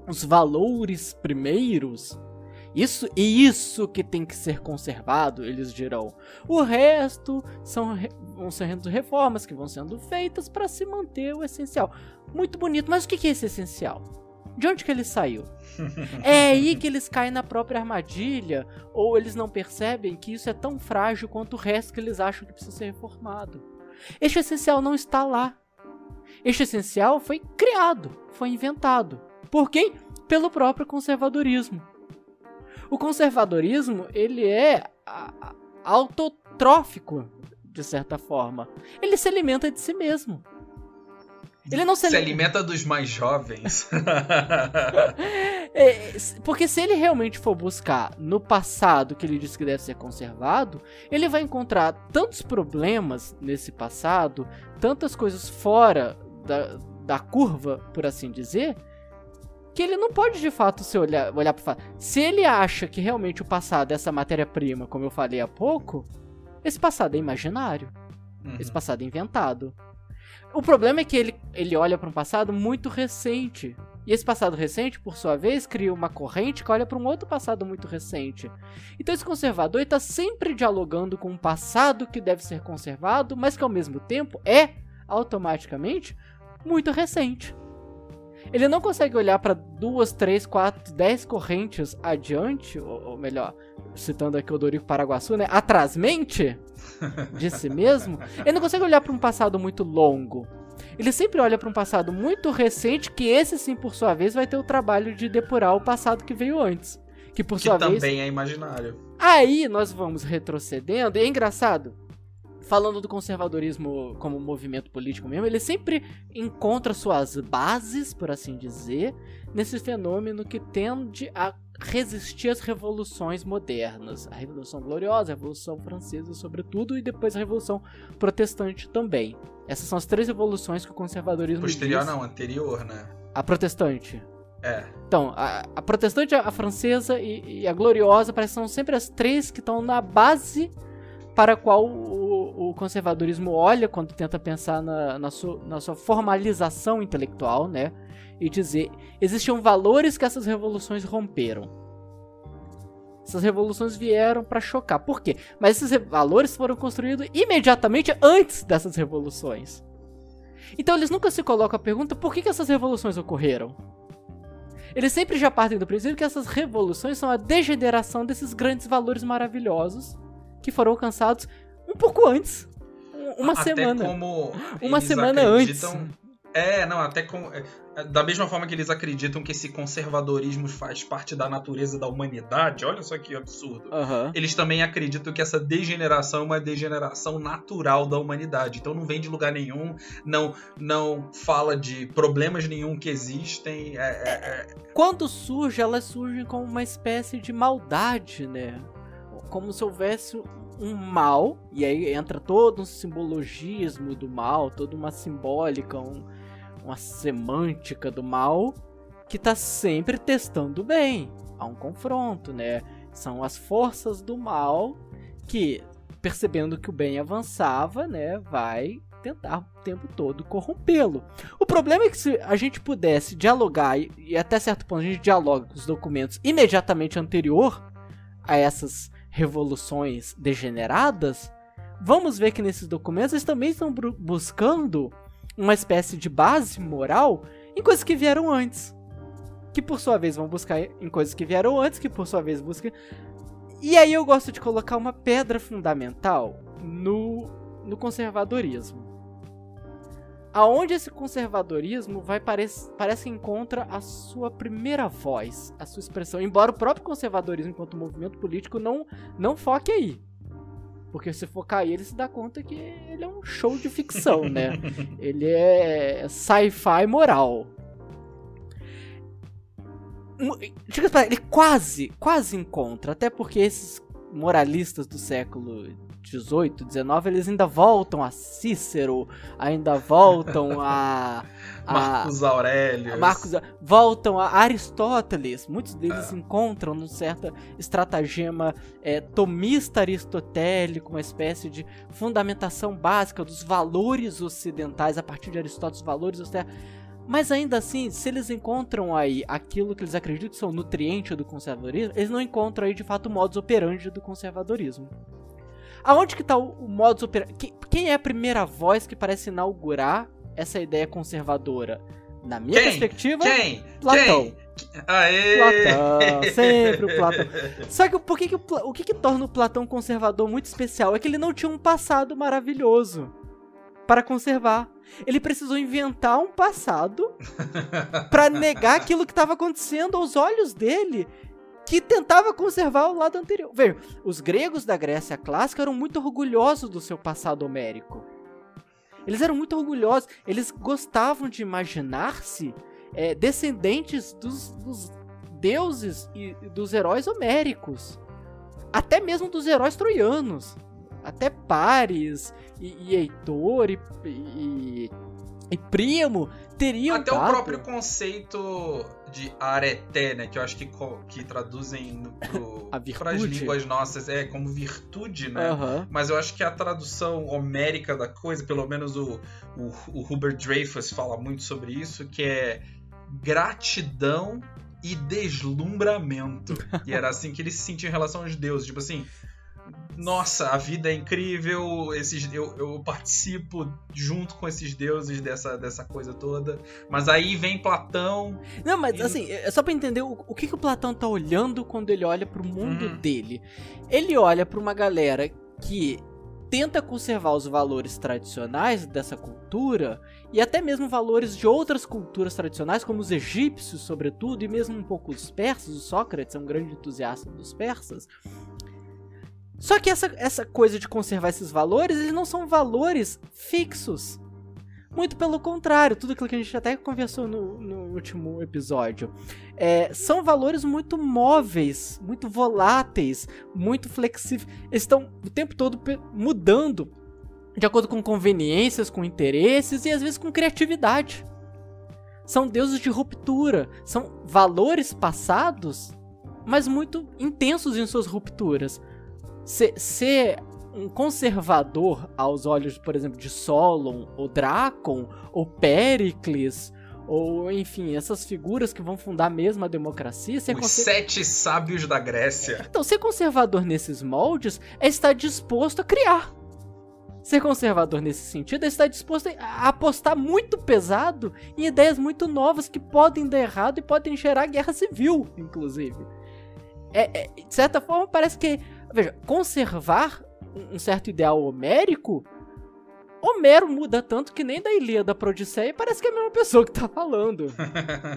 os valores primeiros, isso e isso que tem que ser conservado, eles dirão. O resto são vão sendo reformas que vão sendo feitas para se manter o essencial. Muito bonito, mas o que é esse essencial? De onde que ele saiu? é aí que eles caem na própria armadilha, ou eles não percebem que isso é tão frágil quanto o resto que eles acham que precisa ser reformado. Este essencial não está lá. Este essencial foi criado, foi inventado. Por quem? Pelo próprio conservadorismo. O conservadorismo, ele é autotrófico, de certa forma. Ele se alimenta de si mesmo. Ele não se, se alimenta dos mais jovens. é, porque se ele realmente for buscar no passado que ele disse que deve ser conservado, ele vai encontrar tantos problemas nesse passado, tantas coisas fora da, da curva, por assim dizer, que ele não pode de fato se olhar, olhar para Se ele acha que realmente o passado é essa matéria-prima, como eu falei há pouco, esse passado é imaginário. Uhum. Esse passado é inventado. O problema é que ele, ele olha para um passado muito recente. E esse passado recente, por sua vez, cria uma corrente que olha para um outro passado muito recente. Então esse conservador está sempre dialogando com um passado que deve ser conservado, mas que ao mesmo tempo é, automaticamente, muito recente. Ele não consegue olhar para duas, três, quatro, dez correntes adiante, ou, ou melhor, citando aqui o Dorico Paraguaçu, né? Atrasmente de si mesmo. Ele não consegue olhar para um passado muito longo. Ele sempre olha para um passado muito recente, que esse sim, por sua vez, vai ter o trabalho de depurar o passado que veio antes. Que por que sua também vez. é imaginário. Aí nós vamos retrocedendo, e é engraçado. Falando do conservadorismo como movimento político mesmo, ele sempre encontra suas bases, por assim dizer, nesse fenômeno que tende a resistir às revoluções modernas. A Revolução Gloriosa, a Revolução Francesa, sobretudo, e depois a Revolução Protestante também. Essas são as três revoluções que o conservadorismo Posterior diz. não, anterior, né? A protestante. É. Então, a, a protestante, a francesa e, e a gloriosa parecem são sempre as três que estão na base para a qual o, o conservadorismo olha quando tenta pensar na, na, sua, na sua formalização intelectual, né? E dizer, existiam valores que essas revoluções romperam. Essas revoluções vieram para chocar. Por quê? Mas esses re- valores foram construídos imediatamente antes dessas revoluções. Então eles nunca se colocam a pergunta por que, que essas revoluções ocorreram. Eles sempre já partem do princípio que essas revoluções são a degeneração desses grandes valores maravilhosos que foram alcançados um pouco antes. Um- Uma Até semana. como Uma semana acreditam- É, não, até com. é, Da mesma forma que eles acreditam que esse conservadorismo faz parte da natureza da humanidade, olha só que absurdo. Aham. Eles também acreditam que essa degeneração é uma degeneração natural da humanidade. Então não vem de lugar nenhum, não não fala de problemas nenhum que existem. é- é- é- Quando surge, elas surgem como uma espécie de maldade, né? Como se houvesse um mal, e aí entra todo um simbologismo do mal, toda uma simbólica, um- uma semântica do mal, que tá sempre testando o bem. Há um confronto, né? São as forças do mal que, percebendo que o bem avançava, né, vai tentar o tempo todo corrompê-lo. O problema é que se a gente pudesse dialogar, e, e até certo ponto a gente dialoga com os documentos imediatamente anterior a essas revoluções degeneradas, vamos ver que nesses documentos eles também estão buscando uma espécie de base moral em coisas que vieram antes. Que por sua vez vão buscar em coisas que vieram antes, que por sua vez buscam. E aí eu gosto de colocar uma pedra fundamental no, no conservadorismo. Aonde esse conservadorismo vai parece, parece que encontra a sua primeira voz, a sua expressão, embora o próprio conservadorismo enquanto movimento político não não foque aí. Porque se focar aí, ele se dá conta que ele é um show de ficção, né? Ele é sci-fi moral. Ele quase, quase encontra, até porque esses moralistas do século 18, 19, eles ainda voltam a Cícero, ainda voltam a, a Marcos Aurélio. Marcos voltam a Aristóteles. Muitos deles encontram num certo estratagema é, tomista aristotélico, uma espécie de fundamentação básica dos valores ocidentais a partir de Aristóteles, valores ocidentais. Mas ainda assim, se eles encontram aí aquilo que eles acreditam ser o nutriente do conservadorismo, eles não encontram aí de fato o modus operandi do conservadorismo. Aonde que tá o, o modus operandi? Que- Quem é a primeira voz que parece inaugurar essa ideia conservadora? Na minha Quem? perspectiva, Quem? Platão. Quem? Aê! Platão, sempre o Platão. Só que o- por que que o, o que, que torna o Platão conservador muito especial é que ele não tinha um passado maravilhoso para conservar. Ele precisou inventar um passado para negar aquilo que estava acontecendo aos olhos dele, que tentava conservar o lado anterior. Veja, os gregos da Grécia clássica eram muito orgulhosos do seu passado homérico. Eles eram muito orgulhosos, eles gostavam de imaginar-se é, descendentes dos, dos deuses e dos heróis homéricos. Até mesmo dos heróis troianos. Até Paris e, e Heitor e, e, e Primo teriam Até o dado- próprio conceito de areté, né? Que eu acho que, que traduzem para as línguas nossas é como virtude, né? Aham. Mas eu acho que a tradução homérica da coisa, pelo menos o, o, o Hubert Dreyfus fala muito sobre isso, que é gratidão e deslumbramento. e era assim que ele se sentia em relação aos deuses. Tipo assim, nossa, a vida é incrível, esses, eu, eu participo junto com esses deuses dessa, dessa coisa toda. Mas aí vem Platão. Não, mas e... assim, é só pra entender o, o que, que o Platão tá olhando quando ele olha pro mundo uhum. dele. Ele olha pra uma galera que tenta conservar os valores tradicionais dessa cultura e até mesmo valores de outras culturas tradicionais, como os egípcios, sobretudo, e mesmo um pouco os persas. O Sócrates é um grande entusiasta dos persas. Só que essa, essa coisa de conservar esses valores, eles não são valores fixos. Muito pelo contrário, tudo aquilo que a gente até conversou no, no último episódio. É, são valores muito móveis, muito voláteis, muito flexíveis. Eles estão o tempo todo mudando de acordo com conveniências, com interesses e às vezes com criatividade. São deuses de ruptura, são valores passados, mas muito intensos em suas rupturas. Ser, ser um conservador aos olhos, por exemplo, de Solon, ou Dracon, ou Pericles, ou enfim, essas figuras que vão fundar mesmo a democracia. Ser Os sete sábios da Grécia. Então, ser conservador nesses moldes é estar disposto a criar. Ser conservador nesse sentido é estar disposto a apostar muito pesado em ideias muito novas que podem dar errado e podem gerar guerra civil, inclusive. É, é, de certa forma, parece que. Veja, conservar um certo ideal homérico, Homero muda tanto que nem da Ilíada pra Odisseia parece que é a mesma pessoa que tá falando.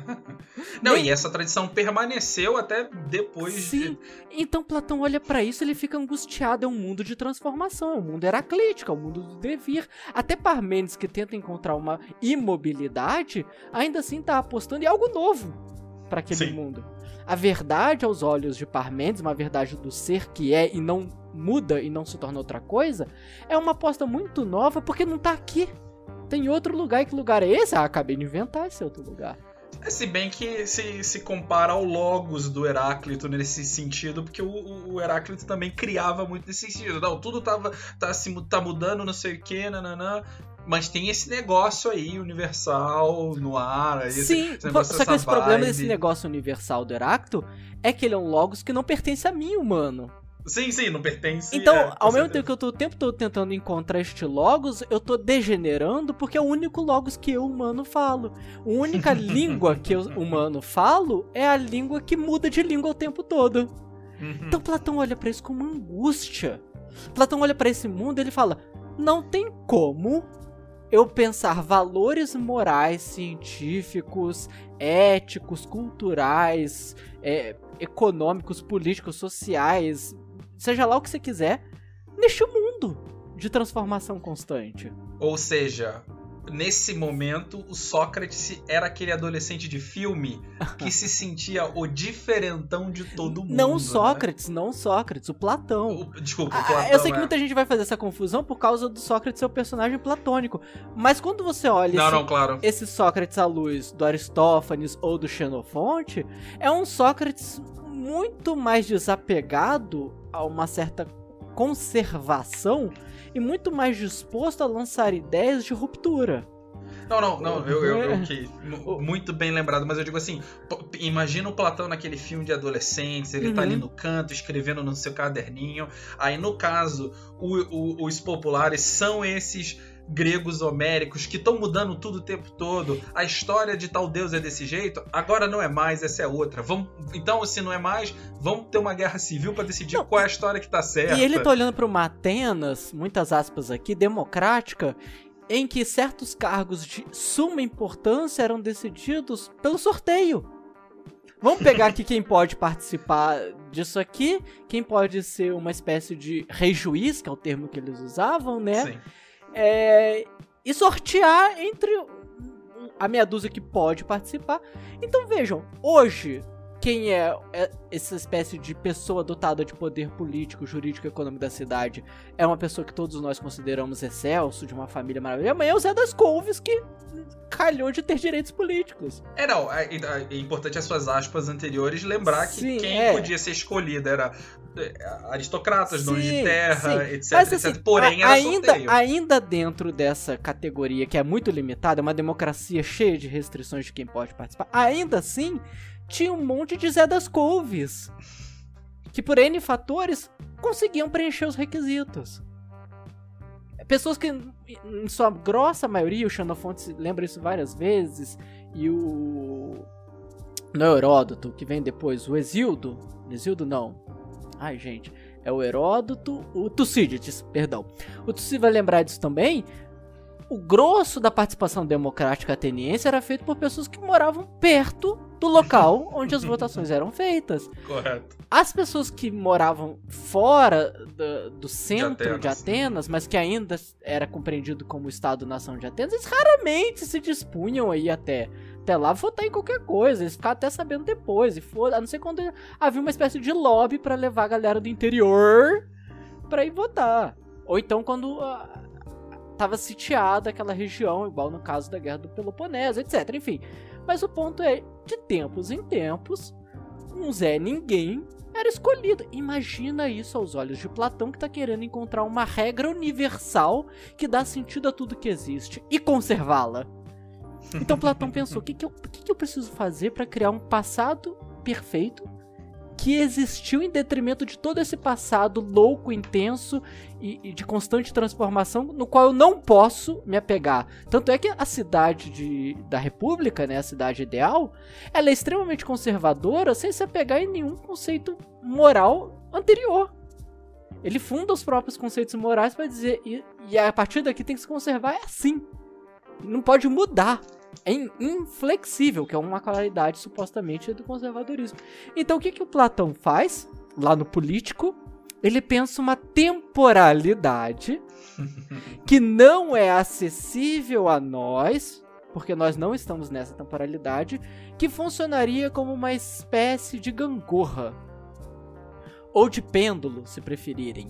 Não, nem... e essa tradição permaneceu até depois Sim. De... Então Platão olha para isso ele fica angustiado. É um mundo de transformação, é um mundo heraclítico, é um mundo do devir. Até Parmênides, que tenta encontrar uma imobilidade, ainda assim tá apostando em algo novo para aquele Sim. mundo. A verdade aos olhos de Parmênides, uma verdade do ser que é e não muda e não se torna outra coisa, é uma aposta muito nova porque não tá aqui. Tem outro lugar e que lugar é esse? Ah, acabei de inventar esse outro lugar. É, se bem que se, se compara ao Logos do Heráclito nesse sentido, porque o, o Heráclito também criava muito nesse sentido. Não, tudo tava, tá, se, tá mudando, não sei o que, nananã. Mas tem esse negócio aí, universal, no ar. Esse, Sim, esse só que esse problema desse negócio universal do Heráclito é que ele é um Logos que não pertence a mim, humano. Sim, sim, não pertence. Então, é, ao mesmo tempo que eu tô o tempo todo tentando encontrar este Logos, eu tô degenerando porque é o único Logos que eu, humano, falo. A única língua que eu, humano, falo é a língua que muda de língua o tempo todo. Uhum. Então Platão olha para isso com uma angústia. Platão olha para esse mundo e ele fala: não tem como eu pensar valores morais, científicos, éticos, culturais, é, econômicos, políticos, sociais, seja lá o que você quiser, neste mundo de transformação constante. Ou seja, nesse momento, o Sócrates era aquele adolescente de filme que se sentia o diferentão de todo mundo. Não né? Sócrates, né? não Sócrates, o Platão. O, desculpa, o Platão. Ah, eu sei que é. muita gente vai fazer essa confusão por causa do Sócrates ser o personagem platônico. Mas quando você olha não, esse, não, claro. esse Sócrates à luz do Aristófanes ou do Xenofonte, é um Sócrates muito mais desapegado a uma certa conservação e muito mais disposto a lançar ideias de ruptura. Não, não, não, eu, eu, eu que, muito bem lembrado, mas eu digo assim, imagina o Platão naquele filme de adolescentes, ele uhum. tá ali uhum. no canto, escrevendo no seu caderninho, aí no caso, o, o, os populares são esses gregos homéricos que estão mudando tudo o tempo todo. A história de tal deus é desse jeito, agora não é mais, essa é outra. Vamos, então, se não é mais, vamos ter uma guerra civil para decidir não. qual é a história que tá certa. E ele tá olhando para uma Atenas, muitas aspas aqui, democrática, em que certos cargos de suma importância eram decididos pelo sorteio. Vamos pegar aqui quem pode participar disso aqui, quem pode ser uma espécie de rei juiz, que é o termo que eles usavam, né? Sim é, e sortear entre a meia dúzia que pode participar. Então vejam, hoje quem é, é essa espécie de pessoa dotada de poder político, jurídico e econômico da cidade é uma pessoa que todos nós consideramos excelso, de uma família maravilhosa. Amanhã é o Zé das Couves que calhou de ter direitos políticos. É, não, é, é importante as suas aspas anteriores lembrar que sim, quem é. podia ser escolhido era é, aristocratas, sim, donos de terra, sim. etc, Mas, etc. Assim, Porém, a, ainda, sorteio. ainda dentro dessa categoria que é muito limitada, uma democracia cheia de restrições de quem pode participar, ainda assim tinha um monte de Zé das Couves. que por N fatores conseguiam preencher os requisitos. Pessoas que, em sua grossa maioria, o Xenofonte lembra isso várias vezes, e o. No Heródoto, que vem depois, o Exildo. Exildo não. Ai, gente. É o Heródoto, o Tucídides, perdão. O Tucídides vai lembrar disso também, o grosso da participação democrática ateniense era feito por pessoas que moravam perto do local onde as votações eram feitas. Correto. As pessoas que moravam fora do, do centro de Atenas. de Atenas, mas que ainda era compreendido como Estado-nação de Atenas, eles raramente se dispunham aí até, até lá votar em qualquer coisa. Eles ficavam até sabendo depois. E for, a não ser quando havia uma espécie de lobby para levar a galera do interior para ir votar. Ou então quando estava sitiada aquela região, igual no caso da Guerra do Peloponeso, etc. Enfim. Mas o ponto é, de tempos em tempos, um Zé Ninguém era escolhido. Imagina isso aos olhos de Platão, que está querendo encontrar uma regra universal que dá sentido a tudo que existe e conservá-la. Então Platão pensou: o que, que, que, que eu preciso fazer para criar um passado perfeito que existiu em detrimento de todo esse passado louco, intenso e, e, de constante transformação, no qual eu não posso me apegar. Tanto é que a cidade de, da República, né, a cidade ideal, ela é extremamente conservadora sem se apegar em nenhum conceito moral anterior. Ele funda os próprios conceitos morais para dizer, e, e a partir daqui tem que se conservar é assim. Não pode mudar é inflexível, que é uma qualidade supostamente do conservadorismo. Então o que, que o Platão faz lá no político? Ele pensa uma temporalidade que não é acessível a nós, porque nós não estamos nessa temporalidade, que funcionaria como uma espécie de gangorra ou de pêndulo, se preferirem.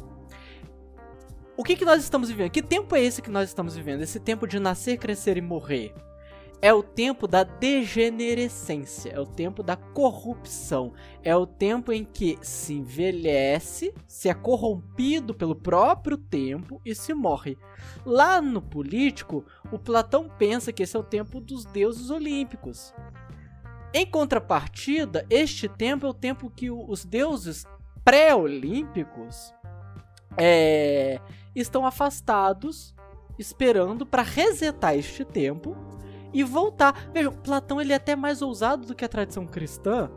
O que, que nós estamos vivendo? Que tempo é esse que nós estamos vivendo? Esse tempo de nascer, crescer e morrer é o tempo da degenerescência, é o tempo da corrupção, é o tempo em que se envelhece, se é corrompido pelo próprio tempo e se morre. Lá no político, o Platão pensa que esse é o tempo dos deuses olímpicos. Em contrapartida, este tempo é o tempo que os deuses pré-olímpicos é, estão afastados, esperando para resetar este tempo e voltar. Vejam, Platão ele é até mais ousado do que a tradição cristã.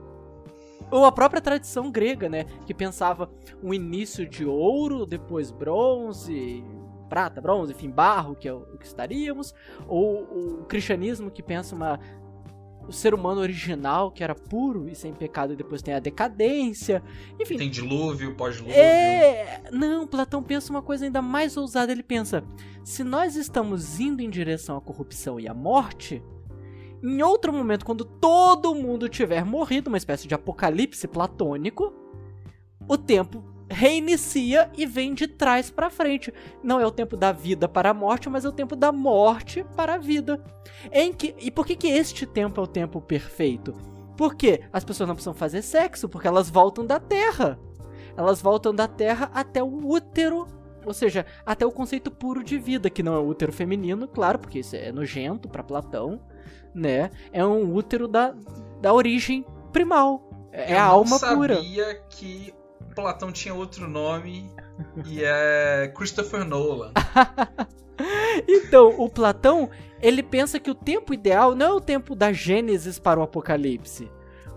Ou a própria tradição grega, né? Que pensava um início de ouro, depois bronze, prata, bronze, enfim, barro, que é o que estaríamos. Ou o cristianismo que pensa uma o ser humano original, que era puro e sem pecado, e depois tem a decadência. Enfim. Tem dilúvio, pós-dilúvio. É. Não, Platão pensa uma coisa ainda mais ousada. Ele pensa: se nós estamos indo em direção à corrupção e à morte, em outro momento, quando todo mundo tiver morrido, uma espécie de apocalipse platônico, o tempo reinicia e vem de trás para frente. Não é o tempo da vida para a morte, mas é o tempo da morte para a vida. Em que e por que que este tempo é o tempo perfeito? Porque as pessoas não precisam fazer sexo, porque elas voltam da Terra. Elas voltam da Terra até o útero, ou seja, até o conceito puro de vida, que não é o útero feminino, claro, porque isso é nojento para Platão, né? É um útero da, da origem primal. É Eu a alma pura. Eu sabia que Platão tinha outro nome e é Christopher Nolan. então, o Platão, ele pensa que o tempo ideal não é o tempo da Gênesis para o Apocalipse.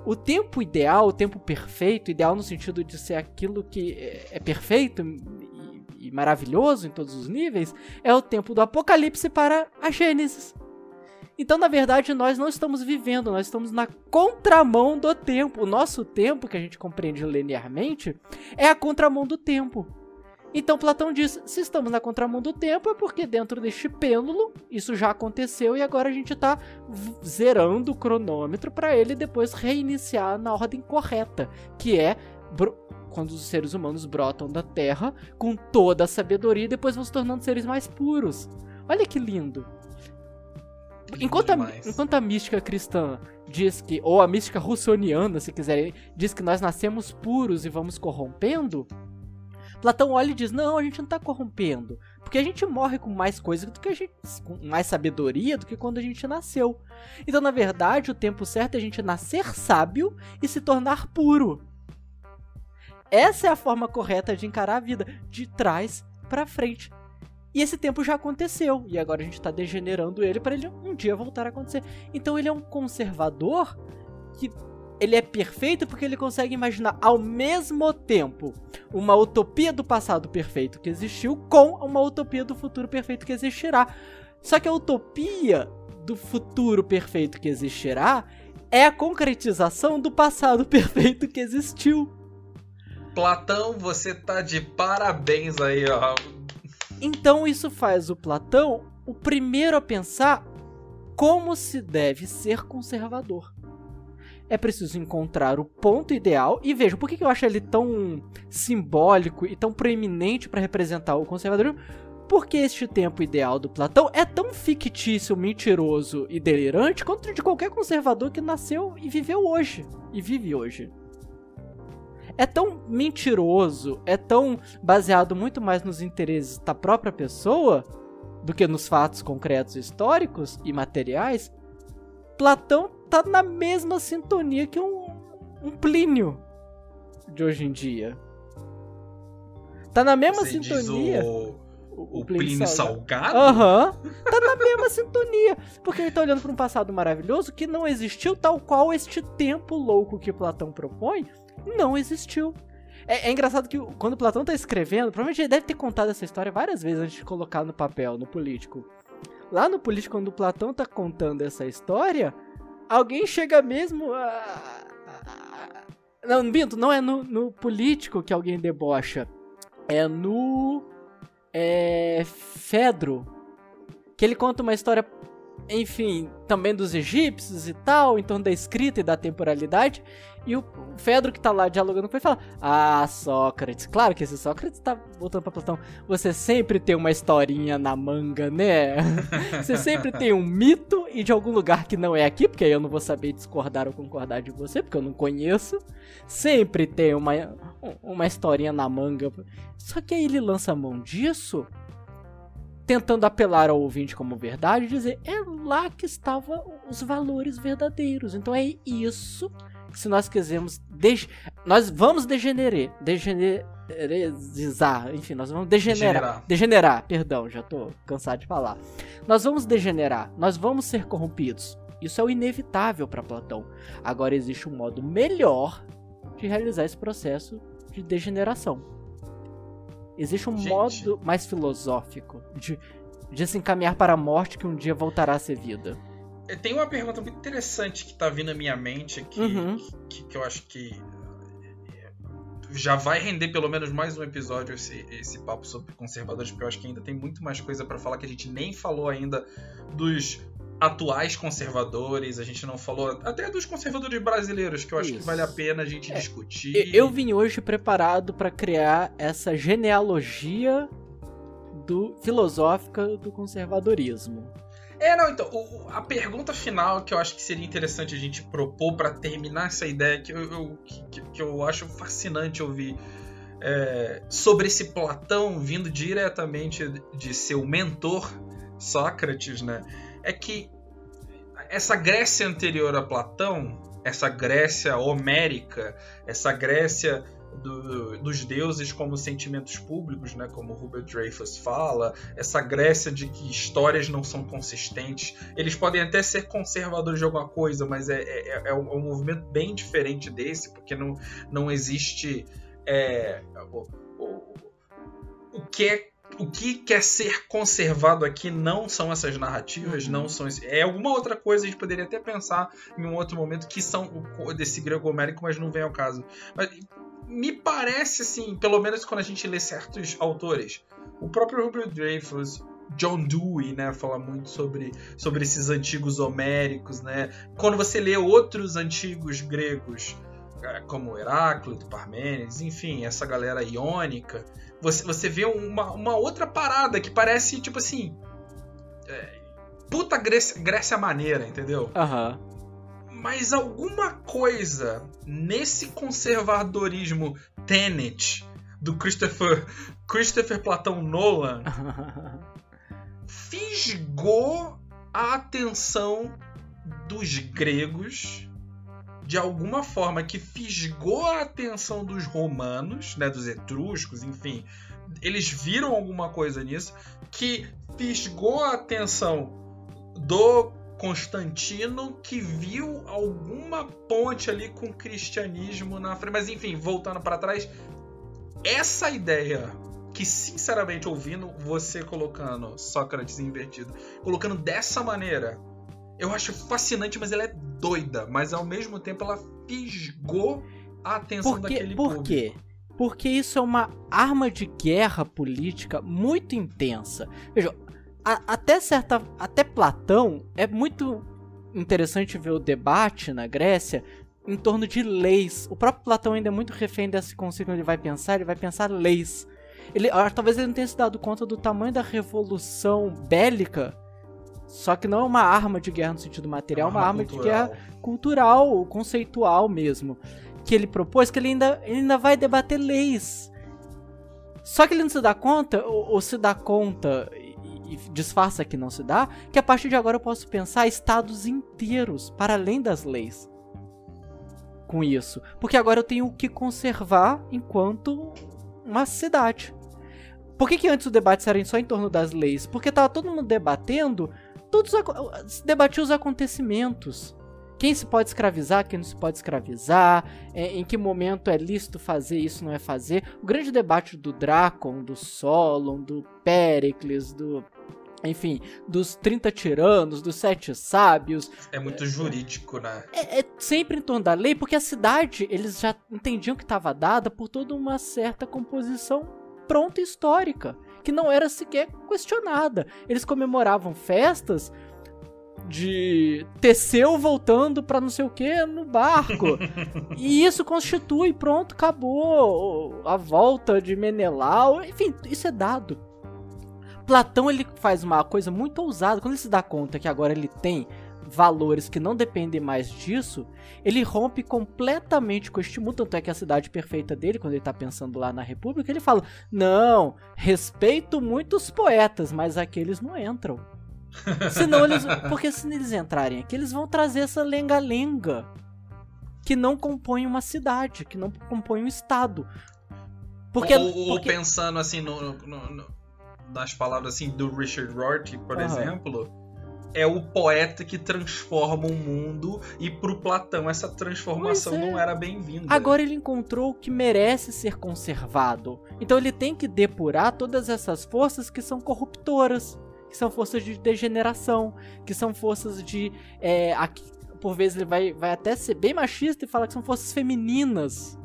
O tempo ideal, o tempo perfeito, ideal no sentido de ser aquilo que é perfeito e, e maravilhoso em todos os níveis, é o tempo do Apocalipse para a Gênesis. Então, na verdade, nós não estamos vivendo, nós estamos na contramão do tempo. O nosso tempo, que a gente compreende linearmente, é a contramão do tempo. Então Platão diz: se estamos na contramão do tempo, é porque dentro deste pêndulo isso já aconteceu e agora a gente está zerando o cronômetro para ele depois reiniciar na ordem correta, que é quando os seres humanos brotam da Terra com toda a sabedoria e depois vão se tornando seres mais puros. Olha que lindo! Enquanto a, enquanto a mística cristã diz que, ou a mística russoniana, se quiserem, diz que nós nascemos puros e vamos corrompendo, Platão olha e diz: não, a gente não está corrompendo. Porque a gente morre com mais coisa do que a gente. com mais sabedoria do que quando a gente nasceu. Então, na verdade, o tempo certo é a gente nascer sábio e se tornar puro. Essa é a forma correta de encarar a vida, de trás para frente. E esse tempo já aconteceu, e agora a gente está degenerando ele para ele um dia voltar a acontecer. Então ele é um conservador que ele é perfeito porque ele consegue imaginar ao mesmo tempo uma utopia do passado perfeito que existiu com uma utopia do futuro perfeito que existirá. Só que a utopia do futuro perfeito que existirá é a concretização do passado perfeito que existiu. Platão, você tá de parabéns aí, ó. Então isso faz o Platão o primeiro a pensar como se deve ser conservador é preciso encontrar o ponto ideal. E veja, por que eu acho ele tão simbólico e tão proeminente para representar o conservadorismo? Porque este tempo ideal do Platão é tão fictício, mentiroso e delirante quanto de qualquer conservador que nasceu e viveu hoje. E vive hoje. É tão mentiroso, é tão baseado muito mais nos interesses da própria pessoa do que nos fatos concretos históricos e materiais. Platão tá na mesma sintonia que um, um Plínio de hoje em dia. Tá na mesma Você sintonia. o, o, o Plínio Salgado? Aham. Uhum. Tá na mesma sintonia. Porque ele tá olhando para um passado maravilhoso que não existiu, tal qual este tempo louco que Platão propõe não existiu. É, é, engraçado que quando Platão tá escrevendo, provavelmente ele deve ter contado essa história várias vezes antes de colocar no papel, no político. Lá no político, quando Platão tá contando essa história, alguém chega mesmo a. Não, Binto, não é no, no político que alguém debocha. É no. É. Fedro. Que ele conta uma história, enfim, também dos egípcios e tal, em torno da escrita e da temporalidade. E o Fedro que tá lá dialogando com ele fala: Ah, Sócrates, claro que esse Sócrates tá voltando pra Platão. Você sempre tem uma historinha na manga, né? você sempre tem um mito e de algum lugar que não é aqui, porque aí eu não vou saber discordar ou concordar de você, porque eu não conheço. Sempre tem uma, uma historinha na manga. Só que aí ele lança a mão disso tentando apelar ao ouvinte como verdade dizer é lá que estavam os valores verdadeiros. Então é isso se nós quisermos. Nós vamos degenerar. Degenerizar. Enfim, nós vamos degenerar. Degenerar. degenerar, perdão, já tô cansado de falar. Nós vamos degenerar. Nós vamos ser corrompidos. Isso é o inevitável para Platão. Agora existe um modo melhor de realizar esse processo de degeneração. Existe um Gente. modo mais filosófico de, de se encaminhar para a morte que um dia voltará a ser vida. Tem uma pergunta muito interessante que tá vindo à minha mente aqui, uhum. que, que, eu acho que já vai render pelo menos mais um episódio esse, esse papo sobre conservadores, porque eu acho que ainda tem muito mais coisa para falar que a gente nem falou ainda dos atuais conservadores, a gente não falou até dos conservadores brasileiros, que eu acho Isso. que vale a pena a gente é, discutir. Eu vim hoje preparado para criar essa genealogia do filosófica do conservadorismo. É, não, então, o, a pergunta final que eu acho que seria interessante a gente propor para terminar essa ideia que eu, eu que, que, eu acho fascinante ouvir é, sobre esse Platão vindo diretamente de seu mentor, Sócrates, né? É que essa Grécia anterior a Platão, essa Grécia homérica, essa Grécia do, dos deuses como sentimentos públicos, né, como Hubert Dreyfus fala, essa Grécia de que histórias não são consistentes. Eles podem até ser conservadores de alguma coisa, mas é, é, é, é um movimento bem diferente desse, porque não, não existe é, o, o, o que é o que quer ser conservado aqui não são essas narrativas, não são é alguma outra coisa a gente poderia até pensar em um outro momento que são desse grego homérico, mas não vem ao caso. Mas me parece assim, pelo menos quando a gente lê certos autores, o próprio Robert Dreyfus, John Dewey, né, fala muito sobre, sobre esses antigos homéricos, né? Quando você lê outros antigos gregos, é, como Heráclito, Parmênides, enfim, essa galera iônica, você, você vê uma, uma outra parada que parece, tipo assim, é, puta Grécia, Grécia maneira, entendeu? Aham. Uhum mas alguma coisa nesse conservadorismo Tenet do Christopher Christopher Platão Nolan fisgou a atenção dos gregos de alguma forma que fisgou a atenção dos romanos, né, dos etruscos, enfim, eles viram alguma coisa nisso que fisgou a atenção do Constantino que viu alguma ponte ali com o cristianismo na frente. Mas enfim, voltando para trás, essa ideia que sinceramente ouvindo você colocando Sócrates invertido, colocando dessa maneira, eu acho fascinante, mas ela é doida, mas ao mesmo tempo ela fisgou a atenção por que, daquele por público. quê? Porque isso é uma arma de guerra política muito intensa. Veja, a, até certa. Até Platão é muito interessante ver o debate na Grécia em torno de leis. O próprio Platão ainda é muito refém desse conceito ele vai pensar, ele vai pensar leis. Ele, ah, talvez ele não tenha se dado conta do tamanho da revolução bélica. Só que não é uma arma de guerra no sentido material, é uma arma cultural. de guerra cultural, conceitual mesmo. Que ele propôs, que ele ainda, ele ainda vai debater leis. Só que ele não se dá conta, ou, ou se dá conta disfarça que não se dá, que a partir de agora eu posso pensar estados inteiros, para além das leis. Com isso. Porque agora eu tenho que conservar enquanto uma cidade. Por que, que antes o debate era só em torno das leis? Porque tava todo mundo debatendo, todos se os acontecimentos. Quem se pode escravizar, quem não se pode escravizar, é, em que momento é lícito fazer isso, não é fazer. O grande debate do Drácon, do Solon, do Péricles, do enfim, dos 30 tiranos, dos sete sábios. É muito jurídico, né? É, é, sempre em torno da lei, porque a cidade, eles já entendiam que estava dada por toda uma certa composição pronta histórica, que não era sequer questionada. Eles comemoravam festas de Teseu voltando para não sei o que no barco. e isso constitui, pronto, acabou a volta de Menelau. Enfim, isso é dado. Platão ele faz uma coisa muito ousada quando ele se dá conta que agora ele tem valores que não dependem mais disso, ele rompe completamente com este mundo. Tanto é que a cidade perfeita dele, quando ele está pensando lá na República, ele fala: Não, respeito muito os poetas, mas aqueles não entram. Senão eles. Porque se eles entrarem aqui, eles vão trazer essa lenga-lenga que não compõe uma cidade, que não compõe um estado. Porque, ou, ou porque... pensando assim no, no, no, nas palavras assim do Richard Rorty, por uhum. exemplo, é o poeta que transforma o mundo e pro Platão essa transformação é. não era bem-vinda. Agora ele encontrou o que merece ser conservado. Então ele tem que depurar todas essas forças que são corruptoras, que são forças de degeneração, que são forças de é, aqui, por vezes ele vai, vai até ser bem machista e fala que são forças femininas.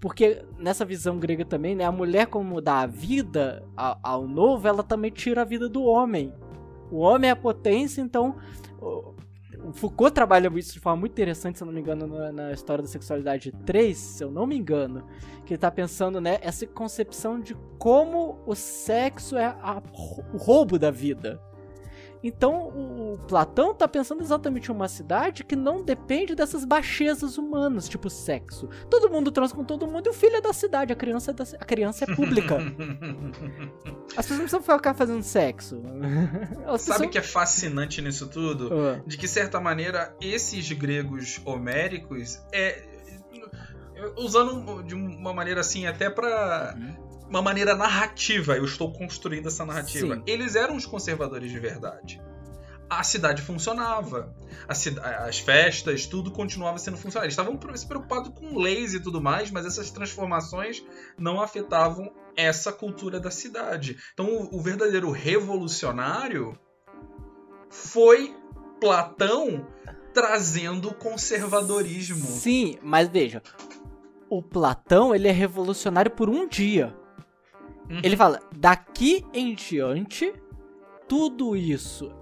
Porque nessa visão grega também, né, a mulher como dá a vida ao novo, ela também tira a vida do homem. O homem é a potência, então. O Foucault trabalha isso de forma muito interessante, se eu não me engano, na, história da sexualidade 3, se eu não me engano. Que ele tá pensando, né, essa concepção de como o sexo é a, o roubo da vida. Então o Platão está pensando exatamente em uma cidade que não depende dessas baixezas humanas, tipo sexo. Todo mundo transa com todo mundo e o filho é da cidade, a criança é, da, a criança é pública. As pessoas não precisam ficar fazendo sexo. Sabe o que é fascinante nisso tudo? Uh. De que, certa maneira, esses gregos homéricos é. Usando de uma maneira assim, até para uhum uma maneira narrativa. Eu estou construindo essa narrativa. Sim. Eles eram os conservadores de verdade. A cidade funcionava. as festas, tudo continuava sendo funcional. Eles estavam se preocupados com leis e tudo mais, mas essas transformações não afetavam essa cultura da cidade. Então, o, o verdadeiro revolucionário foi Platão trazendo o conservadorismo. Sim, mas veja, o Platão ele é revolucionário por um dia. Uhum. Ele fala: daqui em diante, tudo isso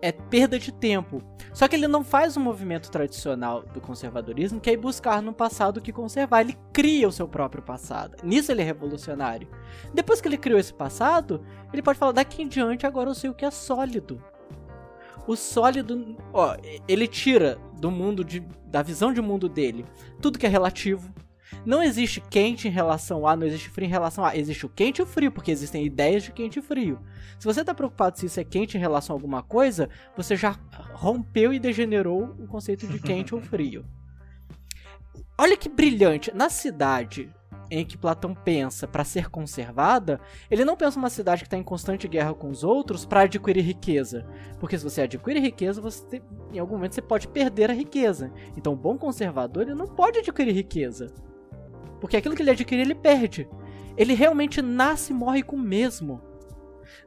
é perda de tempo. Só que ele não faz o movimento tradicional do conservadorismo, que é buscar no passado o que conservar. Ele cria o seu próprio passado. Nisso ele é revolucionário. Depois que ele criou esse passado, ele pode falar: daqui em diante, agora eu sei o que é sólido. O sólido, ó, ele tira do mundo de, da visão de mundo dele tudo que é relativo, não existe quente em relação a, não existe frio em relação a. Existe o quente e o frio, porque existem ideias de quente e frio. Se você está preocupado se isso é quente em relação a alguma coisa, você já rompeu e degenerou o conceito de quente ou frio. olha que brilhante. Na cidade em que Platão pensa para ser conservada, ele não pensa uma cidade que está em constante guerra com os outros para adquirir riqueza. Porque se você adquire riqueza, você em algum momento você pode perder a riqueza. Então, o bom conservador ele não pode adquirir riqueza. Porque aquilo que ele adquire, ele perde. Ele realmente nasce e morre com o mesmo.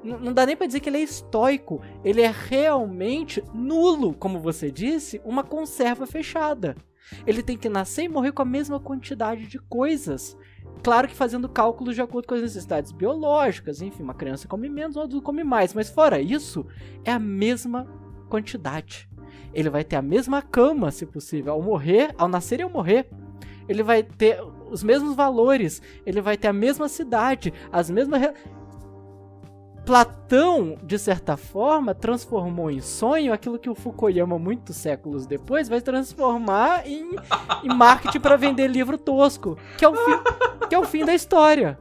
N não dá nem pra dizer que ele é estoico. Ele é realmente nulo, como você disse, uma conserva fechada. Ele tem que nascer e morrer com a mesma quantidade de coisas. Claro que fazendo cálculos de acordo com as necessidades biológicas, enfim, uma criança come menos, um adulto come mais, mas fora isso, é a mesma quantidade. Ele vai ter a mesma cama, se possível, ao morrer, ao nascer e ao morrer. Ele vai ter os mesmos valores, ele vai ter a mesma cidade, as mesmas Platão, de certa forma, transformou em sonho aquilo que o Fukuyama, muitos séculos depois, vai transformar em, em marketing para vender livro tosco, que é, o que é o fim da história.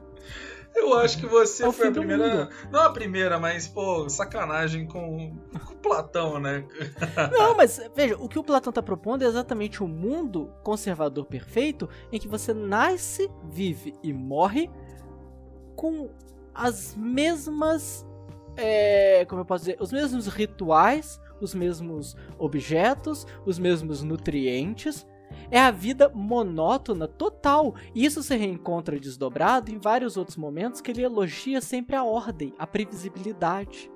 Eu acho que você é foi a primeira. Não a primeira, mas, pô, sacanagem com, com Platão, né? Não, mas veja, o que o Platão tá propondo é exatamente o um mundo conservador perfeito em que você nasce, vive e morre com as mesmas. É, como eu posso dizer? Os mesmos rituais, os mesmos objetos, os mesmos nutrientes. É a vida monótona total. E isso se reencontra desdobrado em vários outros momentos que ele elogia sempre a ordem, a previsibilidade.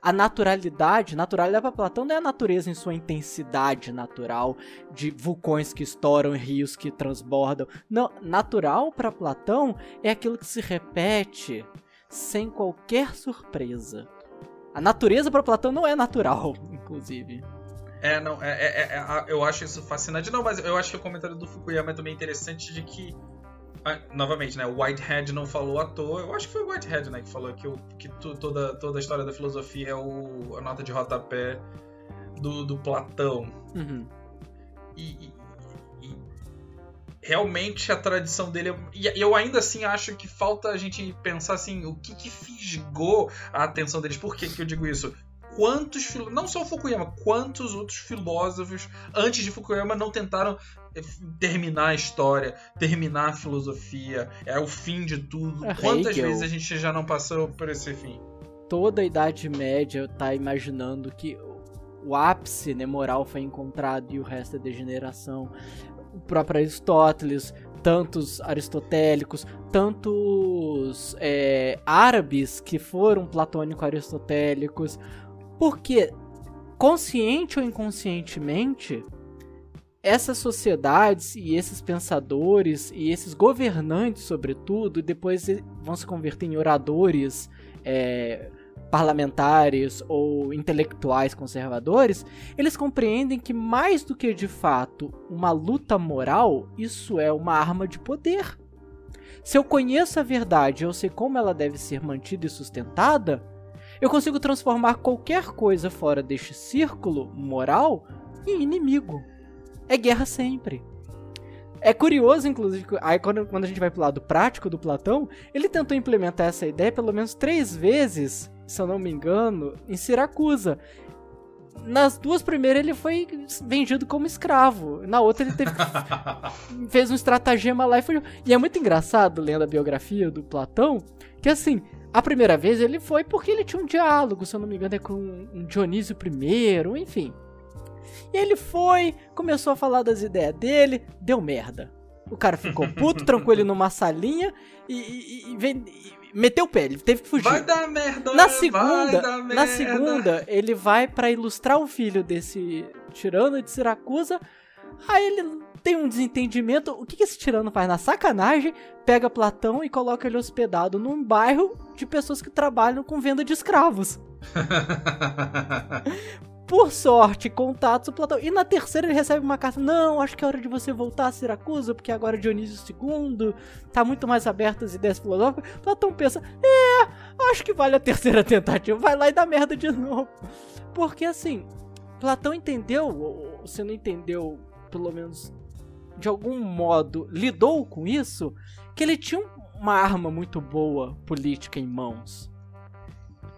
A naturalidade, naturalidade para Platão não é a natureza em sua intensidade natural, de vulcões que estouram rios que transbordam. Não, natural para Platão é aquilo que se repete, sem qualquer surpresa. A natureza para Platão não é natural, inclusive. É, não, é, é, é, é eu acho isso fascinante. Não, mas eu acho que o comentário do Fukuyama é também interessante de que ah, novamente, né? O Whitehead não falou à toa. Eu acho que foi o Whitehead, né, que falou que, o, que tu, toda, toda a história da filosofia é o, a nota de rodapé do, do Platão. Uhum. E, realmente a tradição dele. E eu ainda assim acho que falta a gente pensar assim, o que, que fisgou a atenção deles. Por que, que eu digo isso? Quantos, não só o Fukuyama, quantos outros filósofos antes de Fukuyama não tentaram eh, terminar a história, terminar a filosofia, é o fim de tudo. É Quantas Hegel. vezes a gente já não passou por esse fim? Toda a Idade Média tá imaginando que o ápice né, moral foi encontrado e o resto é degeneração o próprio Aristóteles, tantos aristotélicos, tantos é, árabes que foram platônico-aristotélicos, porque consciente ou inconscientemente essas sociedades e esses pensadores e esses governantes, sobretudo, depois vão se converter em oradores é, parlamentares ou intelectuais conservadores, eles compreendem que mais do que de fato uma luta moral, isso é uma arma de poder. Se eu conheço a verdade, eu sei como ela deve ser mantida e sustentada, eu consigo transformar qualquer coisa fora deste círculo moral em inimigo. É guerra sempre. É curioso, inclusive, aí quando, quando a gente vai pro lado prático do Platão, ele tentou implementar essa ideia pelo menos três vezes se eu não me engano, em Siracusa. Nas duas primeiras ele foi vendido como escravo. Na outra ele teve fez um estratagema lá e foi. E é muito engraçado lendo a biografia do Platão, que assim, a primeira vez ele foi porque ele tinha um diálogo, se eu não me engano, é com um Dionísio I, enfim. E ele foi, começou a falar das ideias dele, deu merda. O cara ficou puto, trancou ele numa salinha e, e, e, meteu o pé, ele teve que fugir. Vai dar merda, na segunda, dar merda. Na segunda, ele vai para ilustrar o filho desse tirano de Siracusa. Aí ele tem um desentendimento. O que, esse tirano faz? Na sacanagem, pega Platão e coloca ele hospedado num bairro de pessoas que trabalham com venda de escravos. por sorte, contatos o Platão. E na terceira ele recebe uma carta: Não, acho que é hora de você voltar a Siracusa, porque agora Dionísio II tá muito mais aberto às ideias filosóficas. Platão pensa: É, acho que vale a terceira tentativa. Vai lá e dá merda de novo. Porque assim, Platão entendeu, ou você não entendeu, pelo menos de algum modo, lidou com isso, que ele tinha uma arma muito boa política em mãos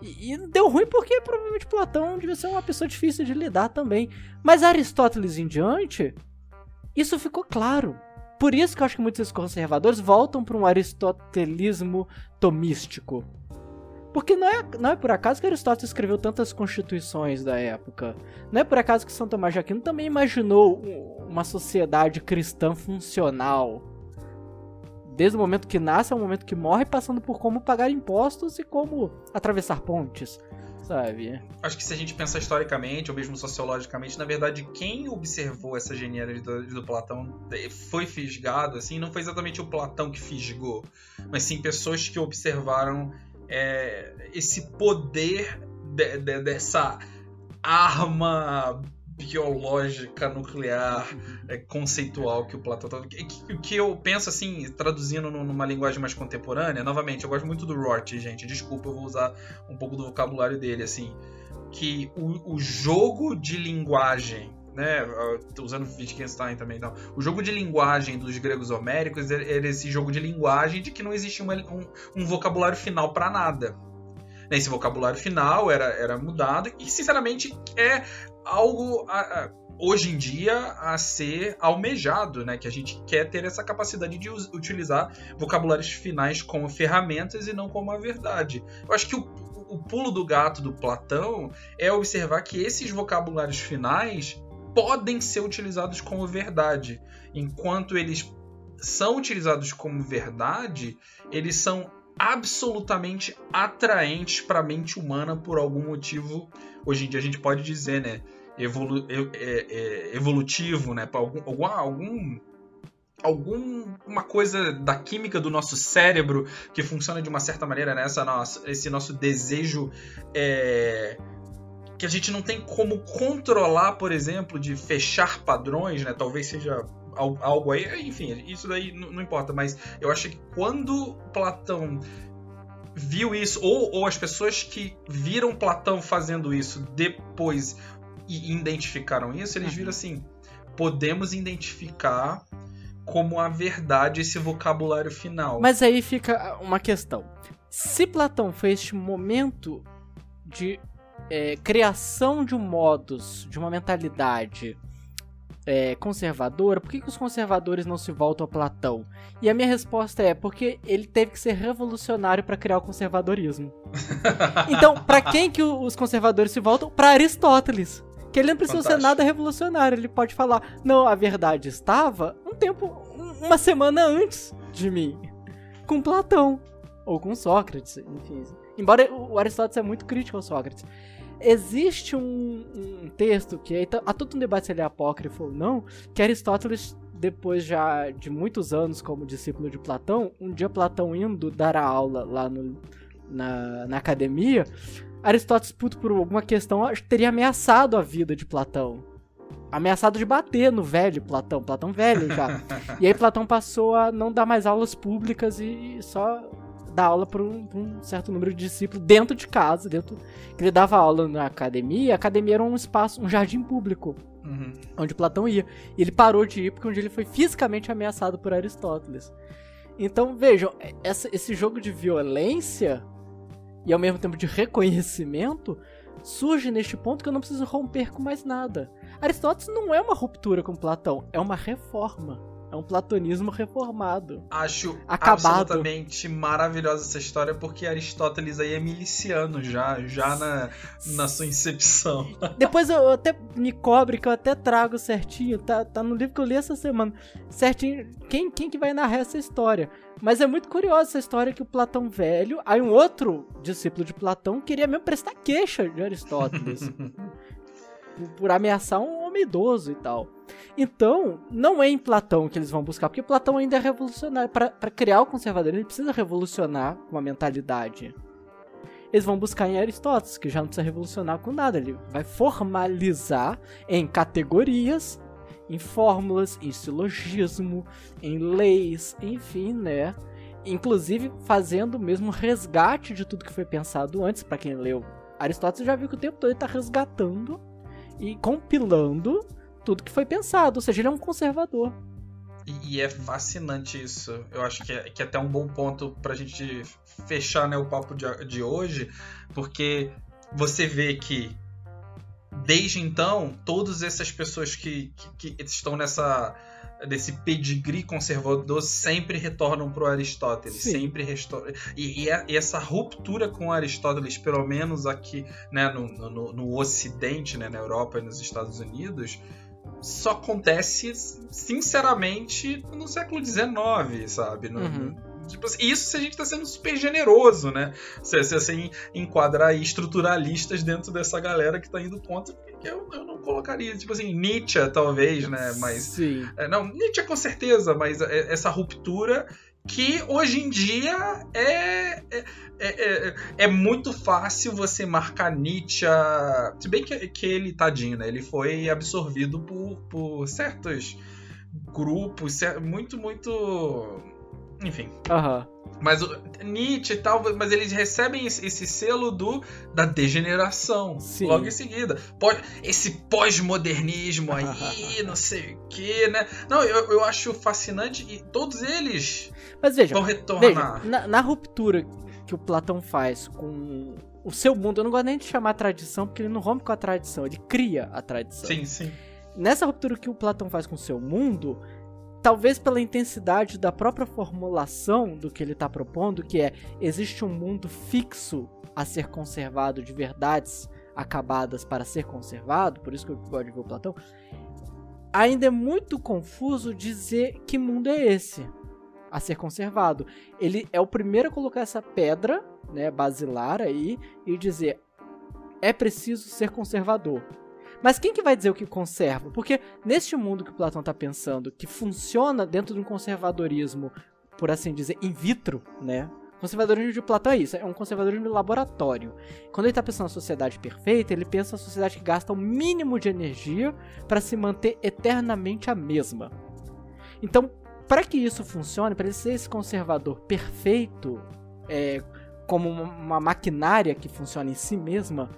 e, e, deu ruim porque provavelmente Platão devia ser uma pessoa difícil de lidar também. Mas Aristóteles em diante, Isso ficou claro. Por isso que eu acho que muitos conservadores voltam para um aristotelismo tomístico. Porque não é, não é por acaso que Aristóteles escreveu tantas constituições da época. Não é por acaso que São Tomás de Aquino também imaginou uma sociedade cristã funcional. Desde o momento que nasce ao momento que morre, passando por como pagar impostos e como atravessar pontes sabe? Acho que se a gente pensar historicamente, ou mesmo sociologicamente, na verdade, quem observou essa genialidade do Platão foi fisgado, assim, não foi exatamente o Platão que fisgou, mas sim pessoas que observaram é, esse poder de, de, dessa arma biológica nuclear é, conceitual que o Platão tá... que, que eu penso assim traduzindo numa linguagem mais contemporânea novamente eu gosto muito do Roth gente desculpa eu vou usar um pouco do vocabulário dele assim que o, o jogo de linguagem né, usando Wittgenstein também, não. O jogo de linguagem dos gregos homéricos era esse jogo de linguagem de que não existia um, um vocabulário final para nada. Esse vocabulário final era, era mudado e, sinceramente, é algo a, a, hoje em dia a ser almejado, né? Que a gente quer ter essa capacidade de utilizar vocabulários finais como ferramentas e não como a verdade. Eu acho que o, o pulo do gato do Platão é observar que esses vocabulários finais podem ser utilizados como verdade, enquanto eles são utilizados como verdade, eles são absolutamente atraentes para a mente humana por algum motivo. Hoje em dia a gente pode dizer, né? Evolu é, é, evolutivo, né? Algum, algum, algum alguma coisa da química do nosso cérebro que funciona de uma certa maneira nessa né? nossa, esse nosso desejo é, que a gente não tem como controlar, por exemplo, de fechar padrões, né? Talvez seja algo aí, enfim, isso daí não importa, mas eu acho que quando Platão viu isso, ou, ou as pessoas que viram Platão fazendo isso depois e identificaram isso, eles viram uhum. assim: podemos identificar como a verdade esse vocabulário final. Mas aí fica uma questão. Se Platão foi este momento de é, criação de um modus, de uma mentalidade é, conservadora, por que, que os conservadores não se voltam a Platão? E a minha resposta é porque ele teve que ser revolucionário para criar o conservadorismo. então, para quem que os conservadores se voltam? Para Aristóteles. Que ele não precisa Fantástico. ser nada revolucionário. Ele pode falar, não, a verdade estava um tempo, uma semana antes de mim. Com Platão. Ou com Sócrates, enfim. Embora o Aristóteles é muito crítico ao Sócrates. Existe um, um texto que tá, há todo um debate se ele é apócrifo ou não, que Aristóteles, depois já de muitos anos como discípulo de Platão, um dia Platão indo dar a aula lá no, na, na academia, Aristóteles, puto por alguma questão, teria ameaçado a vida de Platão. Ameaçado de bater no velho Platão, Platão velho já. e aí Platão passou a não dar mais aulas públicas e só dar aula para um, um, certo número de discípulos dentro de casa, dentro que ele dava aula na academia. A academia era um espaço, um jardim público, uhum. onde Platão ia. E ele parou de ir porque um dia ele foi fisicamente ameaçado por Aristóteles. Então vejam, essa, esse jogo de violência e ao mesmo tempo de reconhecimento surge neste ponto que eu não preciso romper com mais nada. Aristóteles não é uma ruptura com Platão, é uma reforma. É um platonismo reformado. Acho acabado. absolutamente maravilhosa essa história, porque Aristóteles aí é miliciano já, já na, na sua incepção. Depois eu até me cobre que eu até trago certinho, tá, tá no livro que eu li essa semana. Certinho, quem, quem que vai narrar essa história? Mas é muito curiosa essa história que o Platão velho, aí um outro discípulo de Platão queria mesmo prestar queixa de Aristóteles. por, por ameaçar um homem idoso e tal. Então, não é em Platão que eles vão buscar, porque Platão ainda é revolucionário. Para criar o conservadorismo, ele precisa revolucionar uma mentalidade. Eles vão buscar em Aristóteles, que já não precisa revolucionar com nada. Ele vai formalizar em categorias, em fórmulas, em silogismo, em leis, enfim, né? Inclusive fazendo mesmo resgate de tudo que foi pensado antes, para quem leu. Aristóteles já viu que o tempo todo ele está resgatando e compilando tudo que foi pensado, ou seja, ele é um conservador. E, e é fascinante isso. Eu acho que é, que é até um bom ponto pra gente fechar né, o papo de, de hoje, porque você vê que desde então, todas essas pessoas que, que, que estão nessa desse pedigree conservador sempre retornam para o Aristóteles, Sim. sempre restauram. E, e, e, essa ruptura com Aristóteles, pelo menos aqui né, no, no, no Ocidente, né, na Europa e nos Estados Unidos, só acontece, sinceramente, no século XIX, sabe? No, uhum. Tipo assim, isso se a gente está sendo super generoso, né? Se, se assim, enquadrar estruturalistas dentro dessa galera que está indo contra, porque eu, eu, não colocaria, tipo assim, Nietzsche, talvez, né? Mas. Sim. É, não, Nietzsche com certeza, mas é, essa ruptura que hoje em dia é, é, é, é, muito fácil você marcar Nietzsche. Se bem que, que ele, tadinho, né? Ele foi absorvido por, por certos grupos, muito, muito enfim. Aham. Uhum. Mas Nietzsche e tal, mas eles recebem esse, esse selo do da degeneração Sim. logo em seguida. Pós, esse pós-modernismo aí, não sei o que, né? Não, eu, eu acho fascinante e todos eles mas veja, vão retornar. Veja, na, na ruptura que o Platão faz com o seu mundo, eu não gosto nem de chamar tradição, porque ele não rompe com a tradição, ele cria a tradição. Sim, sim. Nessa ruptura que o Platão faz com o seu mundo, talvez pela intensidade da própria formulação do que ele está propondo, que é existe um mundo fixo a ser conservado de verdades acabadas para ser conservado, por isso que eu gosto de ver o Platão, ainda é muito confuso dizer que mundo é esse a ser conservado. Ele é o primeiro a colocar essa pedra, né, basilar aí e dizer é preciso ser conservador. Mas quem que vai dizer o que conserva? Porque neste mundo que o Platão está pensando, que funciona dentro de um conservadorismo, por assim dizer, in vitro, né? Conservadorismo de Platão é isso, é um conservadorismo de laboratório. Quando ele está pensando na sociedade perfeita, ele pensa na sociedade que gasta o mínimo de energia para se manter eternamente a mesma. Então, para que isso funcione, para ele ser esse conservador perfeito, é, como uma maquinária que funciona em si mesma,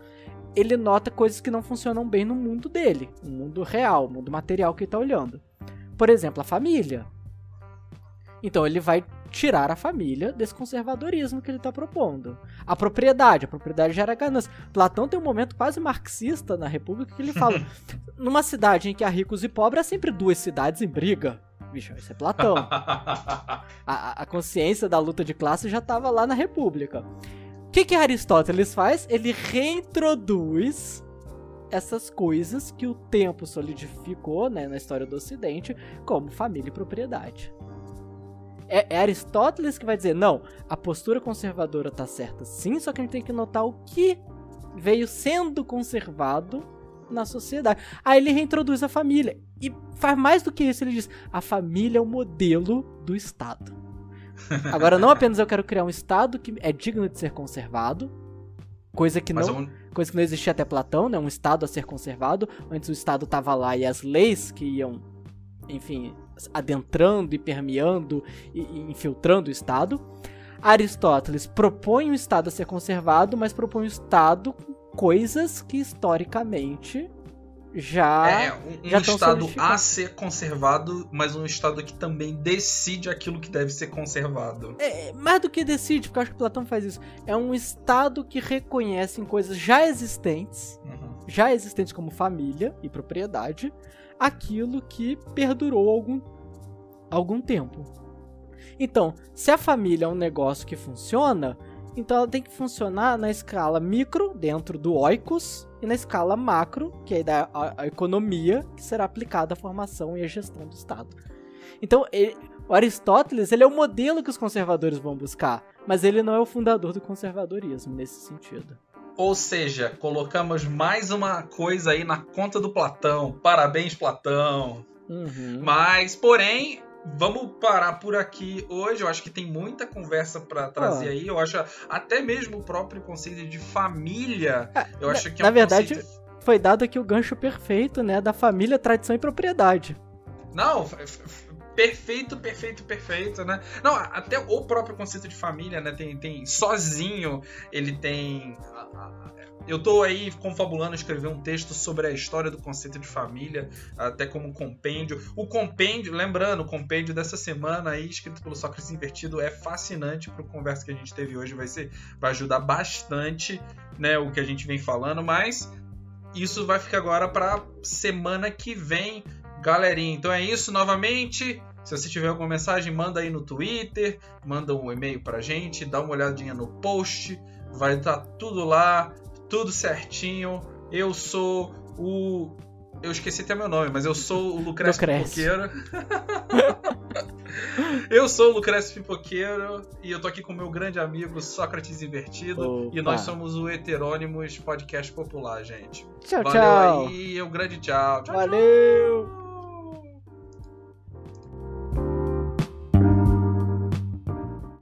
ele nota coisas que não funcionam bem no mundo dele, no mundo real, no mundo material que ele está olhando. Por exemplo, a família. Então ele vai tirar a família desse conservadorismo que ele está propondo. A propriedade, a propriedade gera ganância. Platão tem um momento quase marxista na República que ele fala: numa cidade em que há ricos e pobres, há sempre duas cidades em briga. Bicho, isso é Platão. a, a consciência da luta de classe já estava lá na República. O que, que Aristóteles faz? Ele reintroduz essas coisas que o tempo solidificou né, na história do Ocidente como família e propriedade. É, é, Aristóteles que vai dizer, não, a postura conservadora tá certa sim, só que a gente tem que notar o que veio sendo conservado na sociedade. Aí ele reintroduz a família. E faz mais do que isso, ele diz, a família é o modelo do Estado. Agora, não apenas eu quero criar um Estado que é digno de ser conservado, coisa que, não, coisa que não existia até Platão, né? Um Estado a ser conservado. Antes o Estado estava lá e as leis que iam, enfim, adentrando e permeando e, e infiltrando o Estado. Aristóteles propõe o Estado a ser conservado, mas propõe o Estado com coisas que historicamente já. É, um, já um Estado a ser conservado, mas um Estado que também decide aquilo que deve ser conservado. É, mais do que decide, porque eu acho que Platão faz isso. É um Estado que reconhece em coisas já existentes, uhum. já existentes como família e propriedade, aquilo que perdurou algum, algum tempo. Então, se a família é um negócio que funciona, então ela tem que funcionar na escala micro, dentro do oikos, e na escala macro, que é da a, a economia, que será aplicada à formação e à gestão do Estado. Então, ele, o Aristóteles ele é o modelo que os conservadores vão buscar, mas ele não é o fundador do conservadorismo nesse sentido. Ou seja, colocamos mais uma coisa aí na conta do Platão. Parabéns, Platão. Uhum. Mas, porém, Vamos parar por aqui hoje. Eu acho que tem muita conversa para trazer ah. aí. Eu acho até mesmo o próprio conceito de família. É, eu acho que é na um verdade conceito... foi dado aqui o gancho perfeito, né, da família, tradição e propriedade. Não, perfeito, perfeito, perfeito, né? Não, até o próprio conceito de família, né? Tem, tem sozinho, ele tem eu tô aí confabulando escrever um texto sobre a história do conceito de família, até como compêndio. O compêndio, lembrando, o compêndio dessa semana aí, escrito pelo Sócrates Invertido, é fascinante para a conversa que a gente teve hoje. Vai, ser, vai ajudar bastante né, o que a gente vem falando, mas isso vai ficar agora para semana que vem Galerinha, então é isso novamente. Se você tiver alguma mensagem, manda aí no Twitter, manda um e-mail pra gente, dá uma olhadinha no post, vai estar tá tudo lá, tudo certinho. Eu sou o. Eu esqueci até meu nome, mas eu sou o Lucrécio Pipoqueiro. eu sou o Lucrécio Pipoqueiro e eu tô aqui com o meu grande amigo Sócrates Invertido. Opa. E nós somos o Heterônimos Podcast Popular, gente. Tchau, Valeu tchau. aí, um grande tchau. tchau Valeu! Tchau.